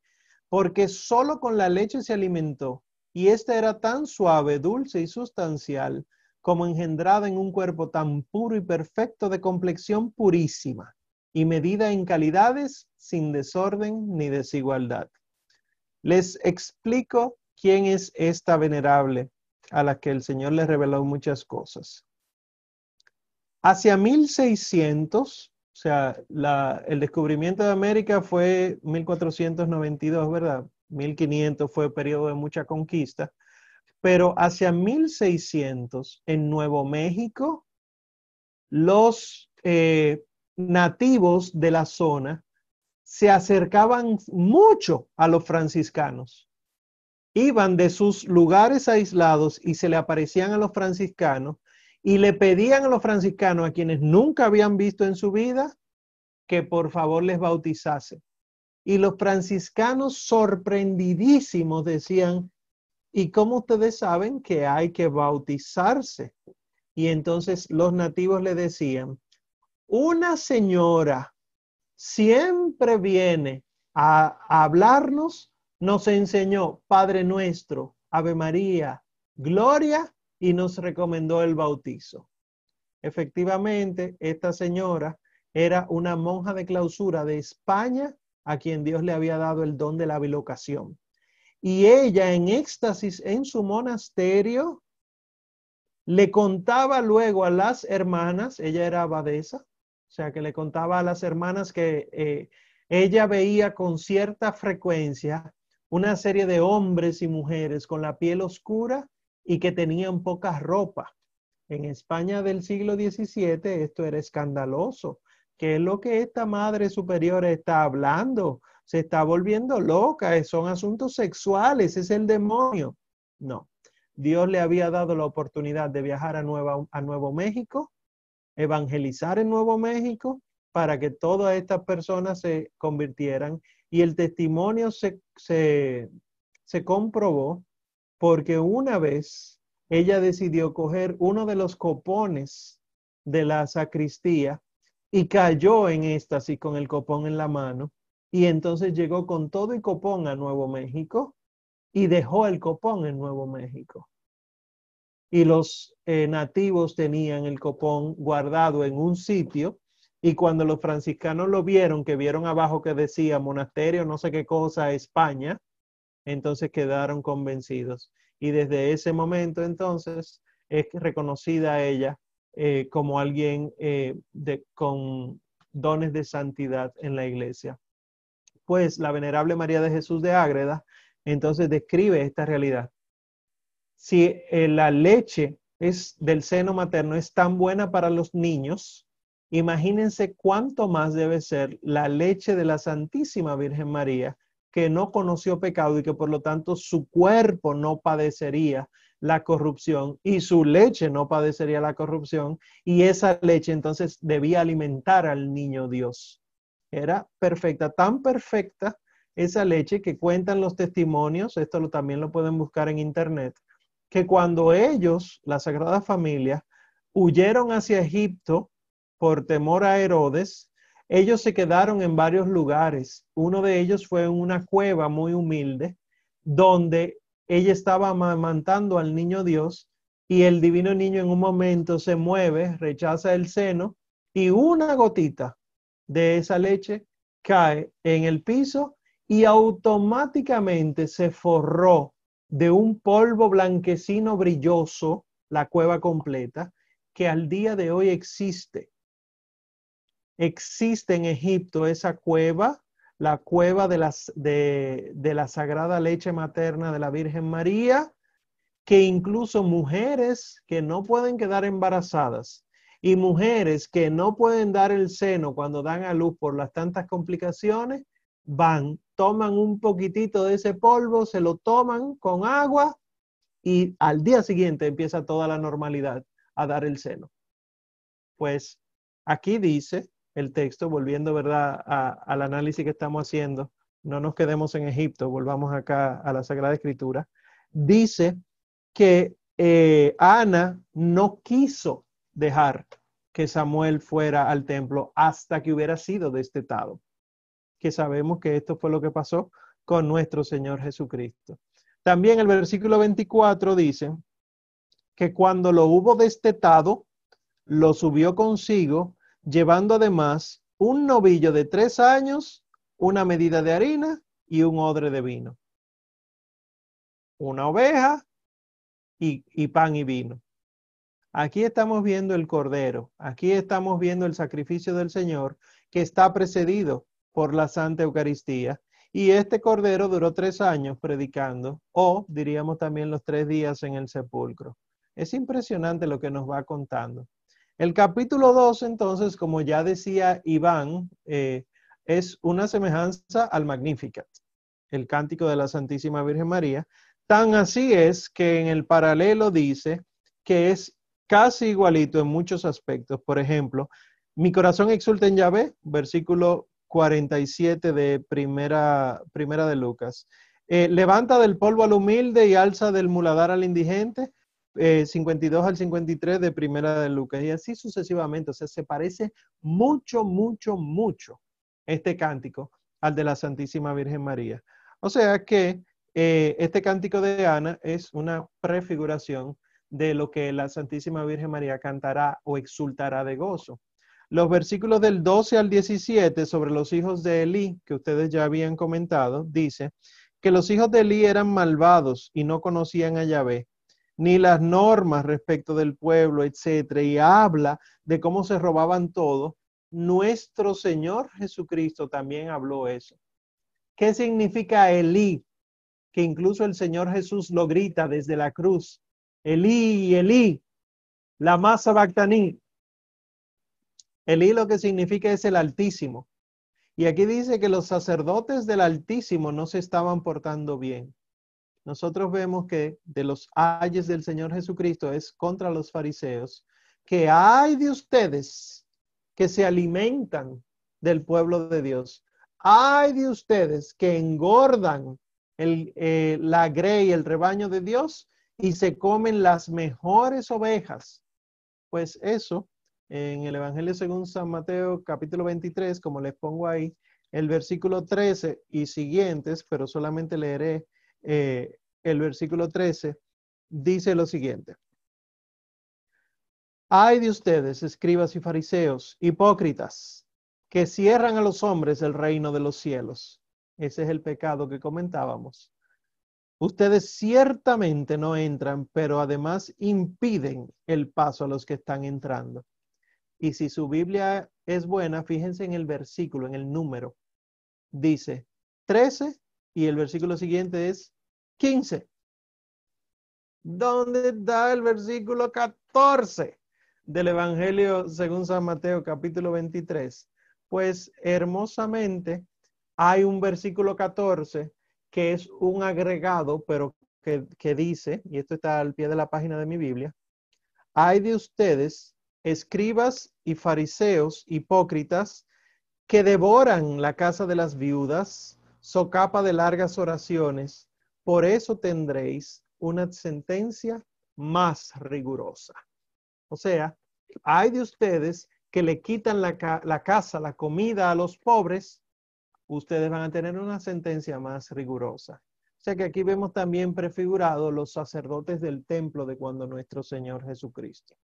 porque solo con la leche se alimentó, y esta era tan suave, dulce y sustancial como engendrada en un cuerpo tan puro y perfecto de complexión purísima. y medida en calidades sin desorden ni desigualdad. Les explico quién es esta venerable a la que el Señor le reveló muchas cosas. Hacia 1600, o sea, el descubrimiento de América fue 1492, ¿verdad? 1500 fue periodo de mucha conquista, pero hacia 1600 en Nuevo México, los eh, nativos de la zona se acercaban mucho a los franciscanos. Iban de sus lugares aislados y se le aparecían a los franciscanos y le pedían a los franciscanos, a quienes nunca habían visto en su vida, que por favor les bautizase. Y los franciscanos sorprendidísimos decían, ¿y cómo ustedes saben que hay que bautizarse? Y entonces los nativos le decían, una señora siempre viene a, hablarnos, nos enseñó Padre Nuestro, Ave María, Gloria y nos recomendó el bautizo. Efectivamente, esta señora era una monja de clausura de España a quien Dios le había dado el don de la bilocación. Y ella en éxtasis en su monasterio le contaba luego a las hermanas, ella era abadesa, o sea, que le contaba a las hermanas que eh, ella veía con cierta frecuencia una serie de hombres y mujeres con la piel oscura y que tenían poca ropa. En España del siglo XVII esto era escandaloso. ¿Qué es lo que esta madre superior está hablando? Se está volviendo loca, son asuntos sexuales, es el demonio. No, Dios le había dado la oportunidad de viajar a, Nueva, a Nuevo México evangelizar en Nuevo México para que todas estas personas se convirtieran. Y el testimonio se, se, se comprobó porque una vez ella decidió coger uno de los copones de la sacristía y cayó en éxtasis con el copón en la mano. Y entonces llegó con todo el copón a Nuevo México y dejó el copón en Nuevo México y los eh, nativos tenían el copón guardado en un sitio y cuando los franciscanos lo vieron, que vieron abajo que decía monasterio, no sé qué cosa, España, entonces quedaron convencidos. Y desde ese momento entonces es reconocida ella eh, como alguien eh, de, con dones de santidad en la iglesia. Pues la venerable María de Jesús de Ágreda entonces describe esta realidad si eh, la leche es del seno materno es tan buena para los niños, imagínense cuánto más debe ser la leche de la Santísima Virgen María, que no conoció pecado y que por lo tanto su cuerpo no padecería la corrupción y su leche no padecería la corrupción y esa leche entonces debía alimentar al niño Dios. Era perfecta, tan perfecta esa leche que cuentan los testimonios, esto lo, también lo pueden buscar en internet, que cuando ellos, la Sagrada Familia, huyeron hacia Egipto por temor a Herodes, ellos se quedaron en varios lugares. Uno de ellos fue en una cueva muy humilde, donde ella estaba amamantando al niño Dios y el divino niño en un momento se mueve, rechaza el seno y una gotita de esa leche cae en el piso y automáticamente se forró de un polvo blanquecino brilloso, la cueva completa, que al día de hoy existe. Existe en Egipto esa cueva, la cueva de, las, de, de la sagrada leche materna de la Virgen María, que incluso mujeres que no pueden quedar embarazadas y mujeres que no pueden dar el seno cuando dan a luz por las tantas complicaciones, van, toman un poquitito de ese polvo, se lo toman con agua y al día siguiente empieza toda la normalidad a dar el seno. Pues aquí dice el texto, volviendo ¿verdad? al análisis que estamos haciendo, no nos quedemos en Egipto, volvamos acá a la Sagrada Escritura, dice que eh, Ana no quiso dejar que Samuel fuera al templo hasta que hubiera sido destetado que sabemos que esto fue lo que pasó con nuestro Señor Jesucristo. También el versículo 24 dice que cuando lo hubo destetado, lo subió consigo, llevando además un novillo de tres años, una medida de harina y un odre de vino. Una oveja y, y pan y vino. Aquí estamos viendo el cordero, aquí estamos viendo el sacrificio del Señor que está precedido por la Santa Eucaristía. Y este cordero duró tres años predicando, o diríamos también los tres días en el sepulcro. Es impresionante lo que nos va contando. El capítulo 2, entonces, como ya decía Iván, eh, es una semejanza al Magnificat, el cántico de la Santísima Virgen María. Tan así es que en el paralelo dice que es casi igualito en muchos aspectos. Por ejemplo, mi corazón exulta en Yahvé, versículo 47 de primera, primera de Lucas. Eh, levanta del polvo al humilde y alza del muladar al indigente, 52 eh, al 53 de Primera de Lucas, y así sucesivamente. O sea, se parece mucho, mucho, mucho este cántico al de la Santísima Virgen María. O sea que eh, este cántico de Ana es una prefiguración de lo que la Santísima Virgen María cantará o exultará de gozo. Los versículos del 12 al 17 sobre los hijos de Elí, que ustedes ya habían comentado, dice que los hijos de Elí eran malvados y no conocían a Yahvé ni las normas respecto del pueblo, etcétera, y habla de cómo se robaban todo, nuestro Señor Jesucristo también habló eso. ¿Qué significa Elí? Que incluso el Señor Jesús lo grita desde la cruz. Elí, Elí, la masa bactaní. Elí lo que significa es el Altísimo. Y aquí dice que los sacerdotes del Altísimo no se estaban portando bien nosotros vemos que de los ayes del Señor Jesucristo es contra los fariseos, que hay de ustedes que se alimentan del pueblo de Dios. Hay de ustedes que engordan el, eh, la grey, el rebaño de Dios, y se comen las mejores ovejas. Pues eso, en el Evangelio según San Mateo capítulo 23, como les pongo ahí, el versículo 13 y siguientes, pero solamente leeré eh, el versículo 13, dice lo siguiente. Hay de ustedes, escribas y fariseos, hipócritas, que cierran a los hombres el reino de los cielos. Ese es el pecado que comentábamos. Ustedes ciertamente no entran, pero además impiden el paso a los que están entrando. Y si su Biblia es buena, fíjense en el versículo, en el número. Dice 13 y el versículo siguiente es 15. ¿Dónde está el versículo 14 del Evangelio según San Mateo capítulo 23? Pues hermosamente hay un versículo 14 que es un agregado, pero que, que dice, y esto está al pie de la página de mi Biblia, hay de ustedes, escribas y fariseos hipócritas, que devoran la casa de las viudas, socapa de largas oraciones, por eso tendréis una sentencia más rigurosa. O sea, hay de ustedes que le quitan la, casa, la comida a los pobres, ustedes van a tener una sentencia más rigurosa. O sea que aquí vemos también prefigurados los sacerdotes del templo de cuando nuestro Señor Jesucristo.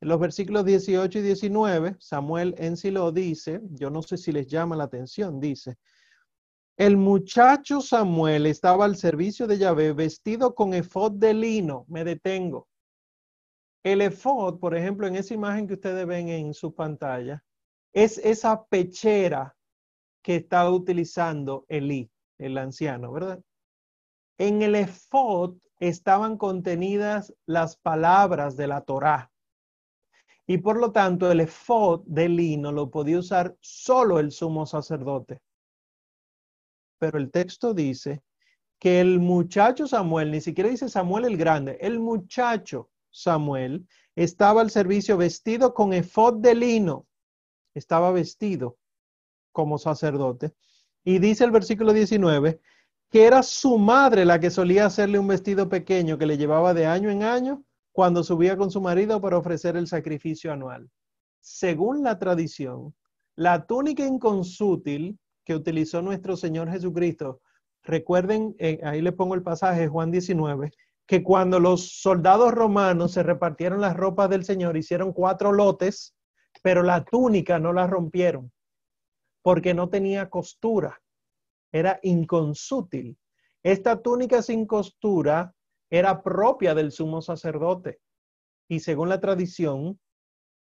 En los versículos 18 y 19, Samuel en Silo dice, yo no sé si les llama la atención, dice, el muchacho Samuel estaba al servicio de Yahvé vestido con efod de lino. Me detengo. El efod, por ejemplo, en esa imagen que ustedes ven en su pantalla, es esa pechera que estaba utilizando Elí, el anciano, ¿verdad? En el efod estaban contenidas las palabras de la Torá. Y por lo tanto, el efod de lino lo podía usar solo el sumo sacerdote pero el texto dice que el muchacho Samuel, ni siquiera dice Samuel el grande, el muchacho Samuel estaba al servicio vestido con efod de lino, estaba vestido como sacerdote. Y dice el versículo 19 que era su madre la que solía hacerle un vestido pequeño que le llevaba de año en año cuando subía con su marido para ofrecer el sacrificio anual. Según la tradición, la túnica inconsútil que utilizó nuestro Señor Jesucristo. Recuerden, eh, ahí le pongo el pasaje, Juan 19, que cuando los soldados romanos se repartieron las ropas del Señor, hicieron cuatro lotes, pero la túnica no la rompieron. Porque no tenía costura, era inconsútil. Esta túnica sin costura era propia del sumo sacerdote y según la tradición,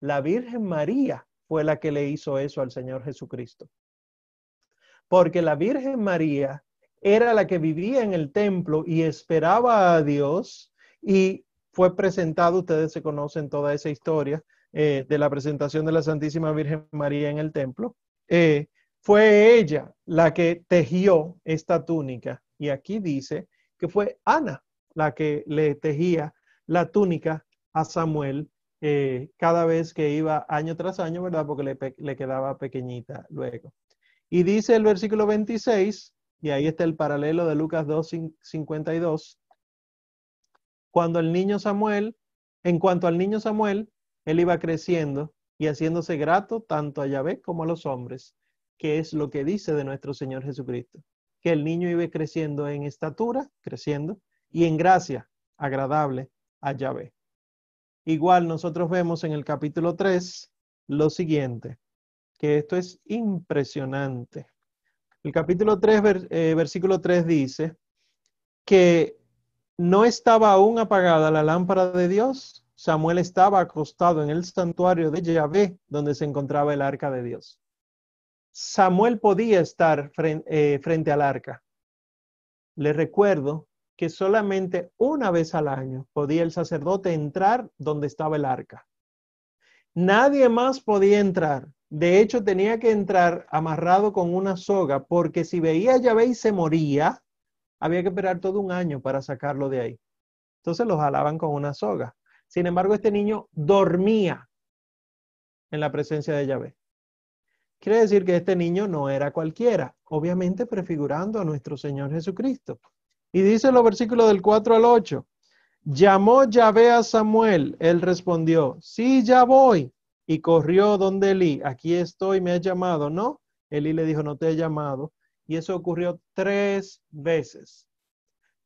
la Virgen María fue la que le hizo eso al Señor Jesucristo. Porque la Virgen María era la que vivía en el templo y esperaba a Dios y fue presentado, ustedes se conocen toda esa historia eh, de la presentación de la Santísima Virgen María en el templo. Eh, fue ella la que tejió esta túnica y aquí dice que fue Ana la que le tejía la túnica a Samuel eh, cada vez que iba año tras año, ¿verdad? Porque le, le quedaba pequeñita luego. Y dice el versículo 26, y ahí está el paralelo de Lucas 2, 52, cuando el niño Samuel, en cuanto al niño Samuel, él iba creciendo y haciéndose grato tanto a Yahvé como a los hombres, que es lo que dice de nuestro Señor Jesucristo, que el niño iba creciendo en estatura, creciendo, y en gracia, agradable a Yahvé. Igual nosotros vemos en el capítulo 3 lo siguiente, que esto es impresionante. El capítulo 3, eh, versículo 3 dice que no estaba aún apagada la lámpara de Dios. Samuel estaba acostado en el santuario de Yahvé, donde se encontraba el arca de Dios. Samuel podía estar frente, eh, frente al arca. Le recuerdo que solamente una vez al año podía el sacerdote entrar donde estaba el arca. Nadie más podía entrar. De hecho, tenía que entrar amarrado con una soga, porque si veía a Yahvé y se moría, había que esperar todo un año para sacarlo de ahí. Entonces lo jalaban con una soga. Sin embargo, este niño dormía en la presencia de Yahvé. Quiere decir que este niño no era cualquiera, obviamente prefigurando a nuestro Señor Jesucristo. Y dice los versículos del 4 al 8. Llamó Yahvé a Samuel. Él respondió, sí, ya voy. Y corrió donde Elí. Aquí estoy, me ha llamado. No, Elí le dijo, no te he llamado. Y eso ocurrió tres veces.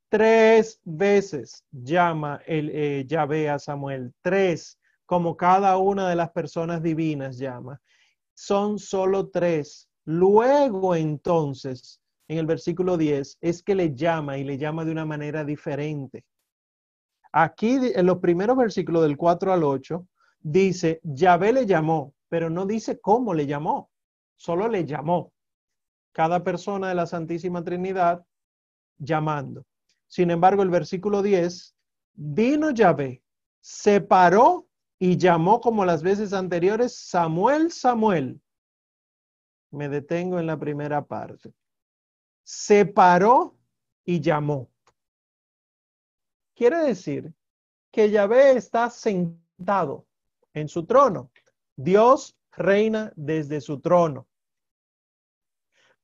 Tres veces llama el eh, Yahvé a Samuel. Tres, como cada una de las personas divinas llama. Son solo tres. Luego entonces en el versículo 10 es que le llama y le llama de una manera diferente. Aquí en los primeros versículos del 4 al 8 dice, Yahvé le llamó, pero no dice cómo le llamó, solo le llamó. Cada persona de la Santísima Trinidad llamando. Sin embargo, el versículo 10, vino Yahvé, se paró y llamó como las veces anteriores, Samuel, Samuel. Me detengo en la primera parte se paró y llamó. Quiere decir que Yahvé está sentado en su trono. Dios reina desde su trono.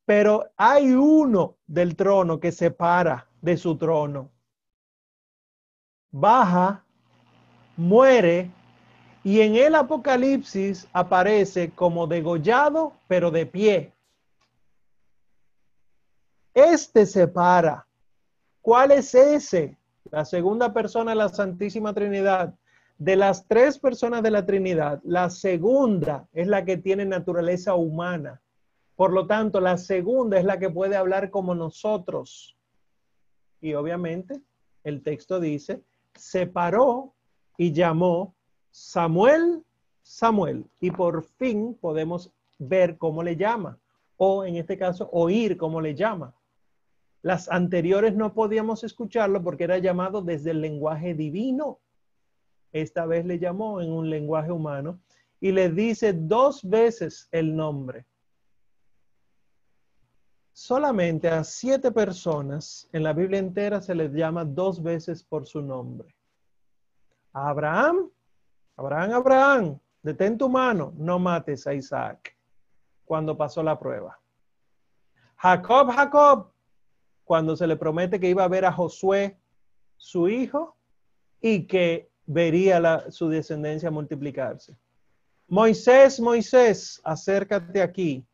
Pero hay uno del trono que se para de su trono. Baja, muere y en el Apocalipsis aparece como degollado, pero de pie. Este se para. ¿Cuál es ese? La segunda persona de la Santísima Trinidad. De las tres personas de la Trinidad, la segunda es la que tiene naturaleza humana. Por lo tanto, la segunda es la que puede hablar como nosotros. Y obviamente, el texto dice, se paró y llamó Samuel, Samuel. Y por fin podemos ver cómo le llama, o en este caso, oír cómo le llama. Las anteriores no podíamos escucharlo porque era llamado desde el lenguaje divino. Esta vez le llamó en un lenguaje humano y le dice dos veces el nombre. Solamente a siete personas en la Biblia entera se les llama dos veces por su nombre. A Abraham, Abraham, Abraham, detén tu mano, no mates a Isaac cuando pasó la prueba. Jacob, Jacob, cuando se le promete que iba a ver a Josué, su hijo, y que vería su descendencia multiplicarse. Moisés, Moisés, acércate aquí,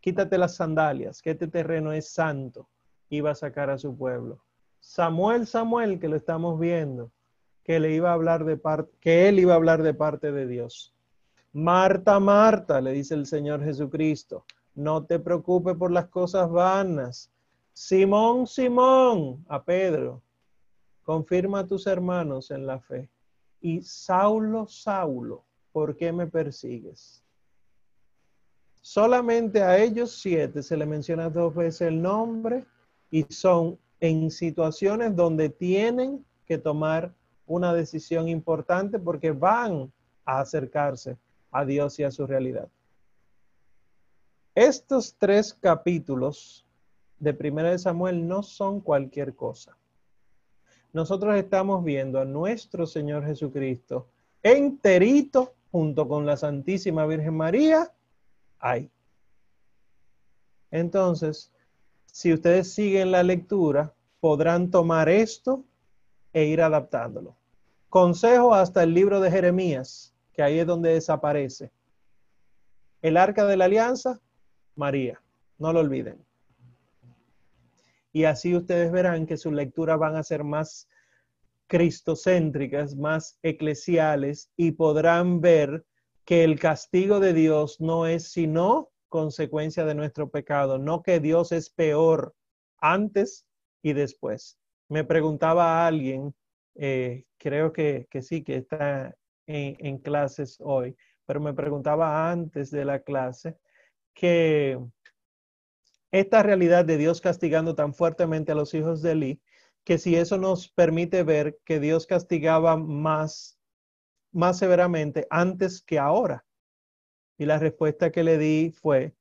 quítate las sandalias, que este terreno es santo, iba a sacar a su pueblo. Samuel, Samuel, que lo estamos viendo, que le iba a hablar de parte, que él iba a hablar de parte de Dios. Marta, Marta, le dice el Señor Jesucristo, no te preocupes por las cosas vanas. Simón, Simón, a Pedro, confirma a tus hermanos en la fe. Y Saulo, Saulo, ¿por qué me persigues? Solamente a ellos siete se le menciona dos veces el nombre y son en situaciones donde tienen que tomar una decisión importante porque van a acercarse a Dios y a su realidad. Estos tres capítulos de Primera de Samuel no son cualquier cosa. Nosotros estamos viendo a nuestro Señor Jesucristo enterito junto con la Santísima Virgen María ahí. Entonces, si ustedes siguen la lectura, podrán tomar esto e ir adaptándolo. Consejo hasta el libro de Jeremías, que ahí es donde desaparece. El arca de la alianza, María, no lo olviden. Y así ustedes verán que sus lecturas van a ser más cristocéntricas, más eclesiales y podrán ver que el castigo de Dios no es sino consecuencia de nuestro pecado, no que Dios es peor antes y después. Me preguntaba alguien, eh, creo que, sí, que está en, en, clases hoy, pero me preguntaba antes de la clase que esta realidad de Dios castigando tan fuertemente a los hijos de Eli, que si eso nos permite ver que Dios castigaba más, más severamente antes que ahora. Y la respuesta que le di fue,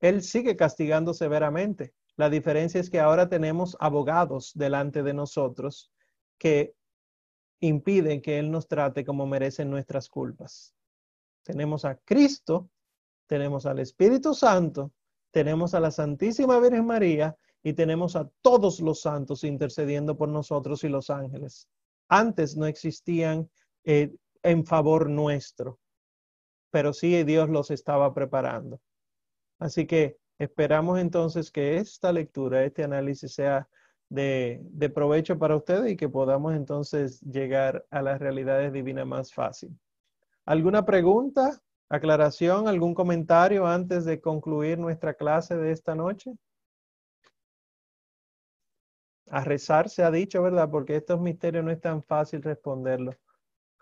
Él sigue castigando severamente. La diferencia es que ahora tenemos abogados delante de nosotros que impiden que Él nos trate como merecen nuestras culpas. Tenemos a Cristo, tenemos al Espíritu Santo, tenemos a la Santísima Virgen María y tenemos a todos los santos intercediendo por nosotros y los ángeles. Antes no existían eh, en favor nuestro pero sí Dios los estaba preparando. Así que esperamos entonces que esta lectura, este análisis sea de, provecho para ustedes y que podamos entonces llegar a las realidades divinas más fácil. ¿Alguna pregunta, aclaración, algún comentario antes de concluir nuestra clase de esta noche? A rezar se ha dicho, ¿verdad? Porque estos misterios no es tan fácil responderlos.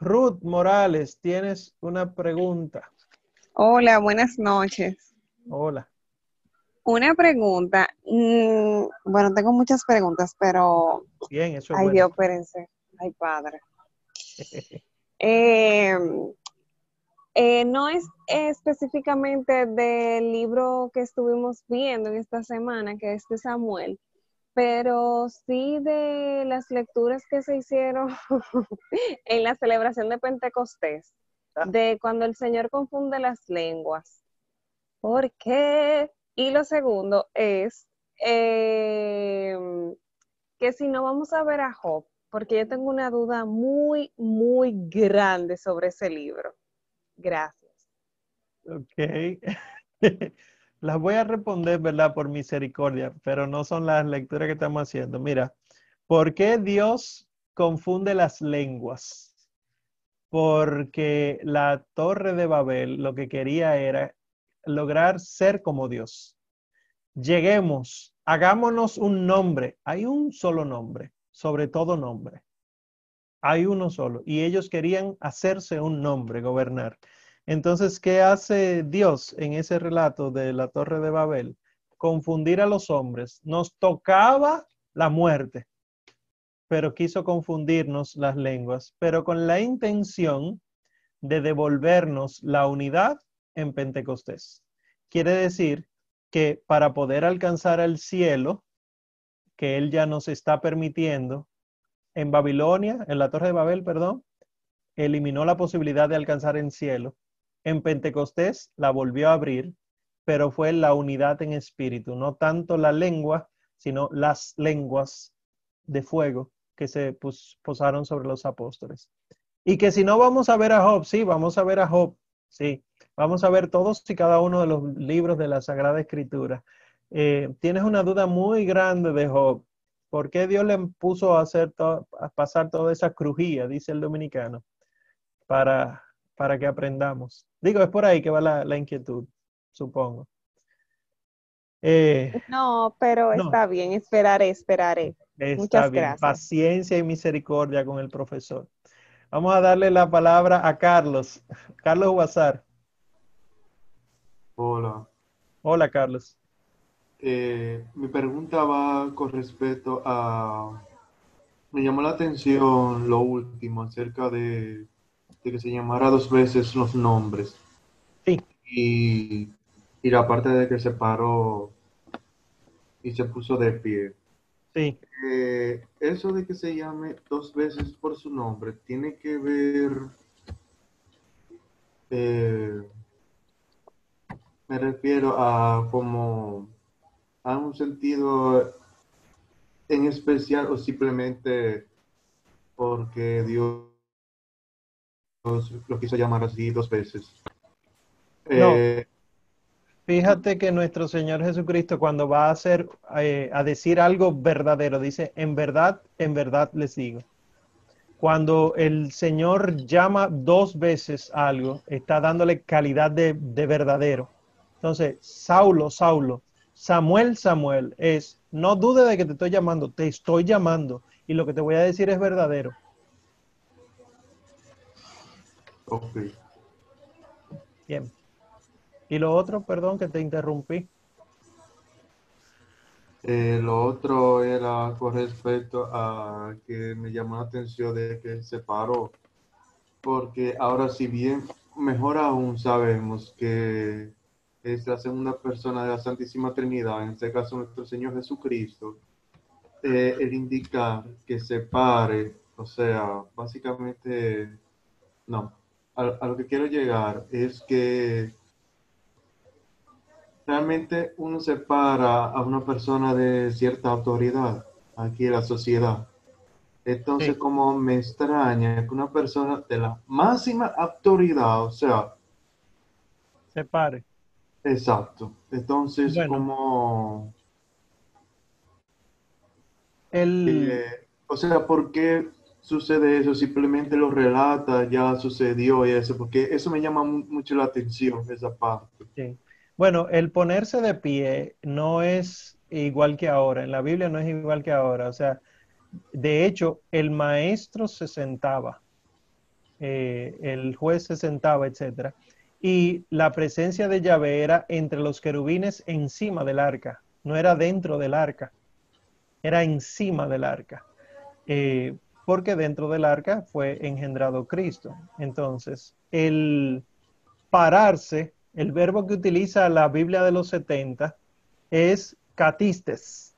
Ruth Morales, tienes una pregunta. Hola, buenas noches. Hola. Una pregunta. Mm, bueno, tengo muchas preguntas, pero. Bien, eso es Ay, bueno. Dios, espérense. Ay, padre. Eh, eh, no es específicamente del libro que estuvimos viendo en esta semana, que es de Samuel, pero sí de las lecturas que se hicieron en la celebración de Pentecostés, Ah. de cuando el Señor confunde las lenguas. ¿Por qué? Y lo segundo es eh, que si no vamos a ver a Job, porque yo tengo una duda muy, muy grande sobre ese libro. Gracias. Ok. las voy a responder, ¿verdad? Por misericordia, pero no son las lecturas que estamos haciendo. Mira, ¿por qué Dios confunde las lenguas? Porque la torre de Babel lo que quería era lograr ser como Dios. Lleguemos, hagámonos un nombre. Hay un solo nombre, sobre todo nombre. Hay uno solo. Y ellos querían hacerse un nombre, gobernar. Entonces, ¿qué hace Dios en ese relato de la Torre de Babel? Confundir a los hombres. Nos tocaba la muerte, pero quiso confundirnos las lenguas, pero con la intención de devolvernos la unidad en Pentecostés. Quiere decir que para poder alcanzar el cielo, que Él ya nos está permitiendo, en Babilonia, en la Torre de Babel, perdón, eliminó la posibilidad de alcanzar el cielo. En Pentecostés la volvió a abrir, pero fue la unidad en espíritu, no tanto la lengua, sino las lenguas de fuego que se pos posaron sobre los apóstoles. Y que si no vamos a ver a Job, sí, vamos a ver a Job, sí, vamos a ver todos y cada uno de los libros de la Sagrada Escritura. Eh, tienes una duda muy grande de Job. ¿Por qué Dios le puso a, hacer to a pasar toda esa crujía, dice el dominicano, para, para que aprendamos? Digo, es por ahí que va la, la inquietud, supongo. Eh, No, pero No. está bien, esperaré, esperaré. Está Muchas bien. gracias. Paciencia y misericordia con el profesor. Vamos a darle la palabra a Carlos. Carlos Guasar. Hola. Hola, Carlos. Eh, mi pregunta va con respecto a... Me llamó la atención lo último acerca de, de que se llamara dos veces los nombres. Sí. Y, y la parte de que se paró y se puso de pie. Sí, Eh, eso de que se llame dos veces por su nombre tiene que ver, eh, me refiero a como a un sentido en especial o simplemente porque Dios lo quiso llamar así dos veces. No. Eh, Fíjate que nuestro Señor Jesucristo cuando va a hacer, eh, a decir algo verdadero, dice, en verdad, en verdad les digo. Cuando el Señor llama dos veces algo, está dándole calidad de, de verdadero. Entonces, Saulo, Saulo, Samuel, Samuel, es, no dude de que te estoy llamando, te estoy llamando y lo que te voy a decir es verdadero. Ok. Bien. Y lo otro, perdón que te interrumpí. Eh, lo otro era con respecto a que me llamó la atención de que se paró, porque ahora si bien mejor aún sabemos que es la segunda persona de la Santísima Trinidad, en este caso nuestro Señor Jesucristo, eh, el indicar que se pare, o sea, básicamente, no, a, a lo que quiero llegar es que realmente uno separa a una persona de cierta autoridad aquí en la sociedad. Entonces, Sí. como me extraña que una persona de la máxima autoridad, o sea, Se pare. exacto. Entonces, Bueno. como, El, eh, o sea, ¿por qué sucede eso? Simplemente lo relata, ya sucedió y eso, porque eso me llama mu- mucho la atención, esa parte. Sí. Bueno, el ponerse de pie no es igual que ahora. En la Biblia no es igual que ahora. O sea, de hecho, el maestro se sentaba, eh, el juez se sentaba, etcétera. Y la presencia de Yahvé era entre los querubines encima del arca, no era dentro del arca, era encima del arca. Eh, porque dentro del arca fue engendrado Cristo. Entonces, el pararse, el verbo que utiliza la Biblia de los 70 es catistes,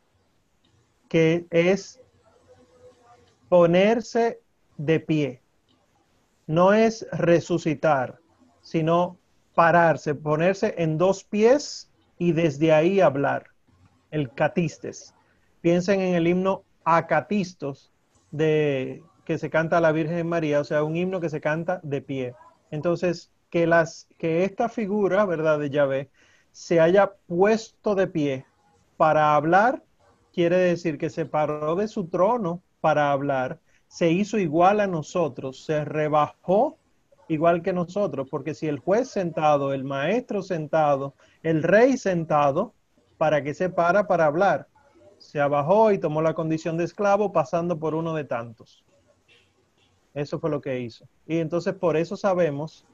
que es ponerse de pie. No es resucitar, sino pararse, ponerse en dos pies y desde ahí hablar. El catistes. Piensen en el himno Acatistos de que se canta a la Virgen María, o sea, un himno que se canta de pie. Entonces, que las que esta figura, ¿verdad? de Yahvé se haya puesto de pie para hablar, quiere decir que se paró de su trono para hablar, se hizo igual a nosotros, se rebajó igual que nosotros, porque si el juez sentado, el maestro sentado, el rey sentado, ¿para qué se para para hablar? Se abajó y tomó la condición de esclavo pasando por uno de tantos. Eso fue lo que hizo. Y entonces por eso sabemos,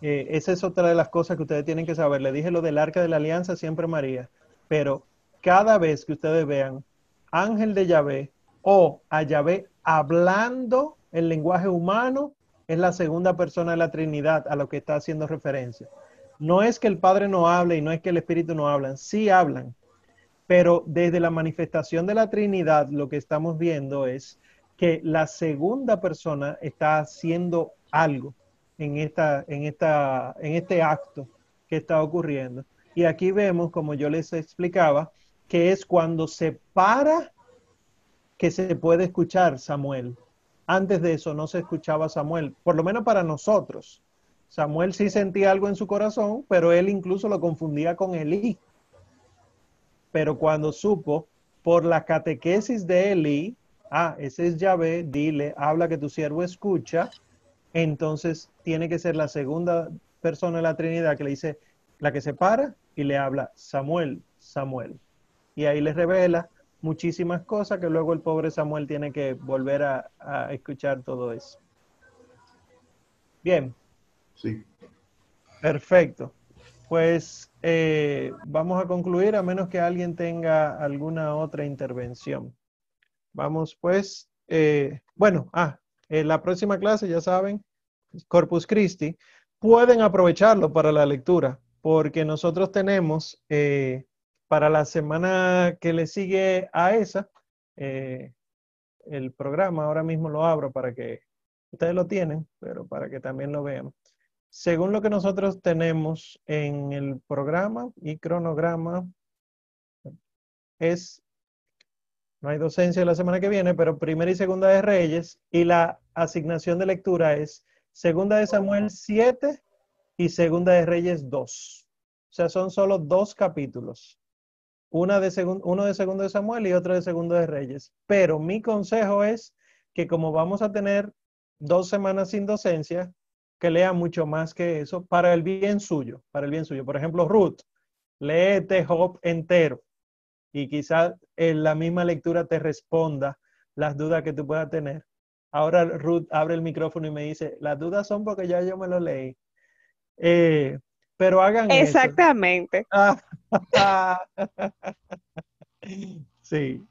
eh, esa es otra de las cosas que ustedes tienen que saber. Le dije lo del arca de la alianza siempre María, pero cada vez que ustedes vean ángel de Yahvé o a Yahvé hablando el lenguaje humano, es la segunda persona de la Trinidad a lo que está haciendo referencia. No es que el Padre no hable y no es que el Espíritu no hablan, sí hablan, pero desde la manifestación de la Trinidad lo que estamos viendo es que la segunda persona está haciendo algo en, esta, en, esta, en este acto que está ocurriendo. Y aquí vemos, como yo les explicaba, que es cuando se para que se puede escuchar Samuel. Antes de eso no se escuchaba Samuel, por lo menos para nosotros. Samuel sí sentía algo en su corazón, pero él incluso lo confundía con Elí. Pero cuando supo por la catequesis de Elí, ah, ese es Yahvé, dile, habla que tu siervo escucha, entonces tiene que ser la segunda persona de la Trinidad que le dice, la que se para y le habla, Samuel, Samuel. Y ahí le revela muchísimas cosas que luego el pobre Samuel tiene que volver a, a escuchar todo eso. Bien. Sí. Perfecto. Pues eh, vamos a concluir a menos que alguien tenga alguna otra intervención. Vamos pues, eh, bueno, ah, la próxima clase ya saben, Corpus Christi, pueden aprovecharlo para la lectura, porque nosotros tenemos eh, para la semana que le sigue a esa, el programa, ahora mismo lo abro para que ustedes lo tienen, pero para que también lo vean. Según lo que nosotros tenemos en el programa y cronograma, es, no hay docencia la semana que viene, pero primera y segunda de Reyes, y la asignación de lectura es segunda de Samuel 7 y segunda de Reyes 2. O sea, son solo dos capítulos. Una de uno de segundo de Samuel y otro de segundo de Reyes. Pero mi consejo es que como vamos a tener dos semanas sin docencia, que lea mucho más que eso para el bien suyo, para el bien suyo. Por ejemplo, Ruth, léete Job entero y quizás en la misma lectura te responda las dudas que tú puedas tener. Ahora Ruth abre el micrófono y me dice, las dudas son porque ya yo me lo leí. Eh, pero hagan Exactamente. sí,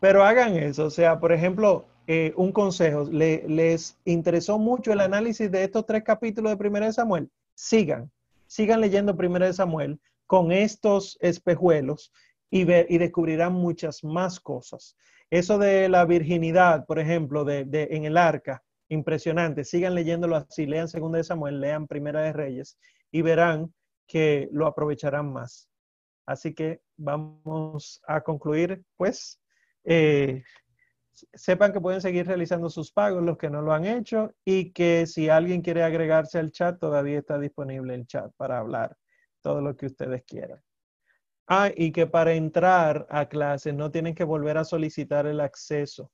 pero hagan eso. O sea, por ejemplo, eh, un consejo, les interesó mucho el análisis de estos tres capítulos de Primera de Samuel, sigan, sigan leyendo Primera de Samuel con estos espejuelos y, y descubrirán muchas más cosas. Eso de la virginidad, por ejemplo, de, en el arca, impresionante. Sigan leyéndolo así, lean Segunda de Samuel, lean Primera de Reyes y verán que lo aprovecharán más. Así que vamos a concluir, pues, eh, sepan que pueden seguir realizando sus pagos los que no lo han hecho y que si alguien quiere agregarse al chat, todavía está disponible el chat para hablar todo lo que ustedes quieran. Ah, y que para entrar a clase no tienen que volver a solicitar el acceso.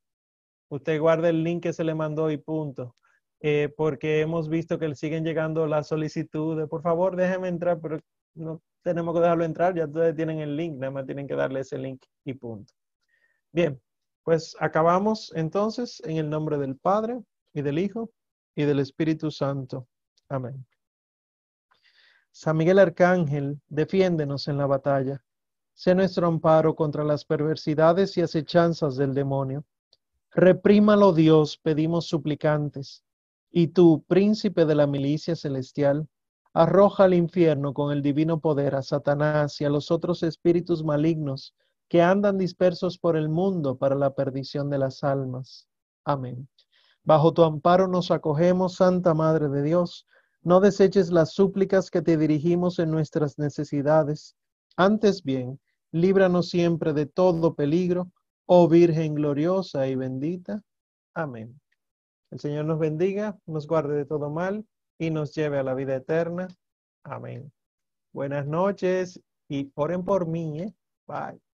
Usted guarda el link que se le mandó y punto. Eh, porque hemos visto que le siguen llegando las solicitudes. Por favor, déjenme entrar, pero no tenemos que dejarlo entrar. Ya ustedes tienen el link, nada más tienen que darle ese link y punto. Bien, pues acabamos entonces en el nombre del Padre y del Hijo y del Espíritu Santo. Amén. San Miguel Arcángel, defiéndenos en la batalla. Sé nuestro amparo contra las perversidades y acechanzas del demonio. Reprímalo Dios, pedimos suplicantes. Y tú, príncipe de la milicia celestial, arroja al infierno con el divino poder a Satanás y a los otros espíritus malignos que andan dispersos por el mundo para la perdición de las almas. Amén. Bajo tu amparo nos acogemos, Santa Madre de Dios. No deseches las súplicas que te dirigimos en nuestras necesidades. Antes bien, líbranos siempre de todo peligro, oh Virgen gloriosa y bendita. Amén. El Señor nos bendiga, nos guarde de todo mal y nos lleve a la vida eterna. Amén. Buenas noches y oren por mí. ¿eh? Bye.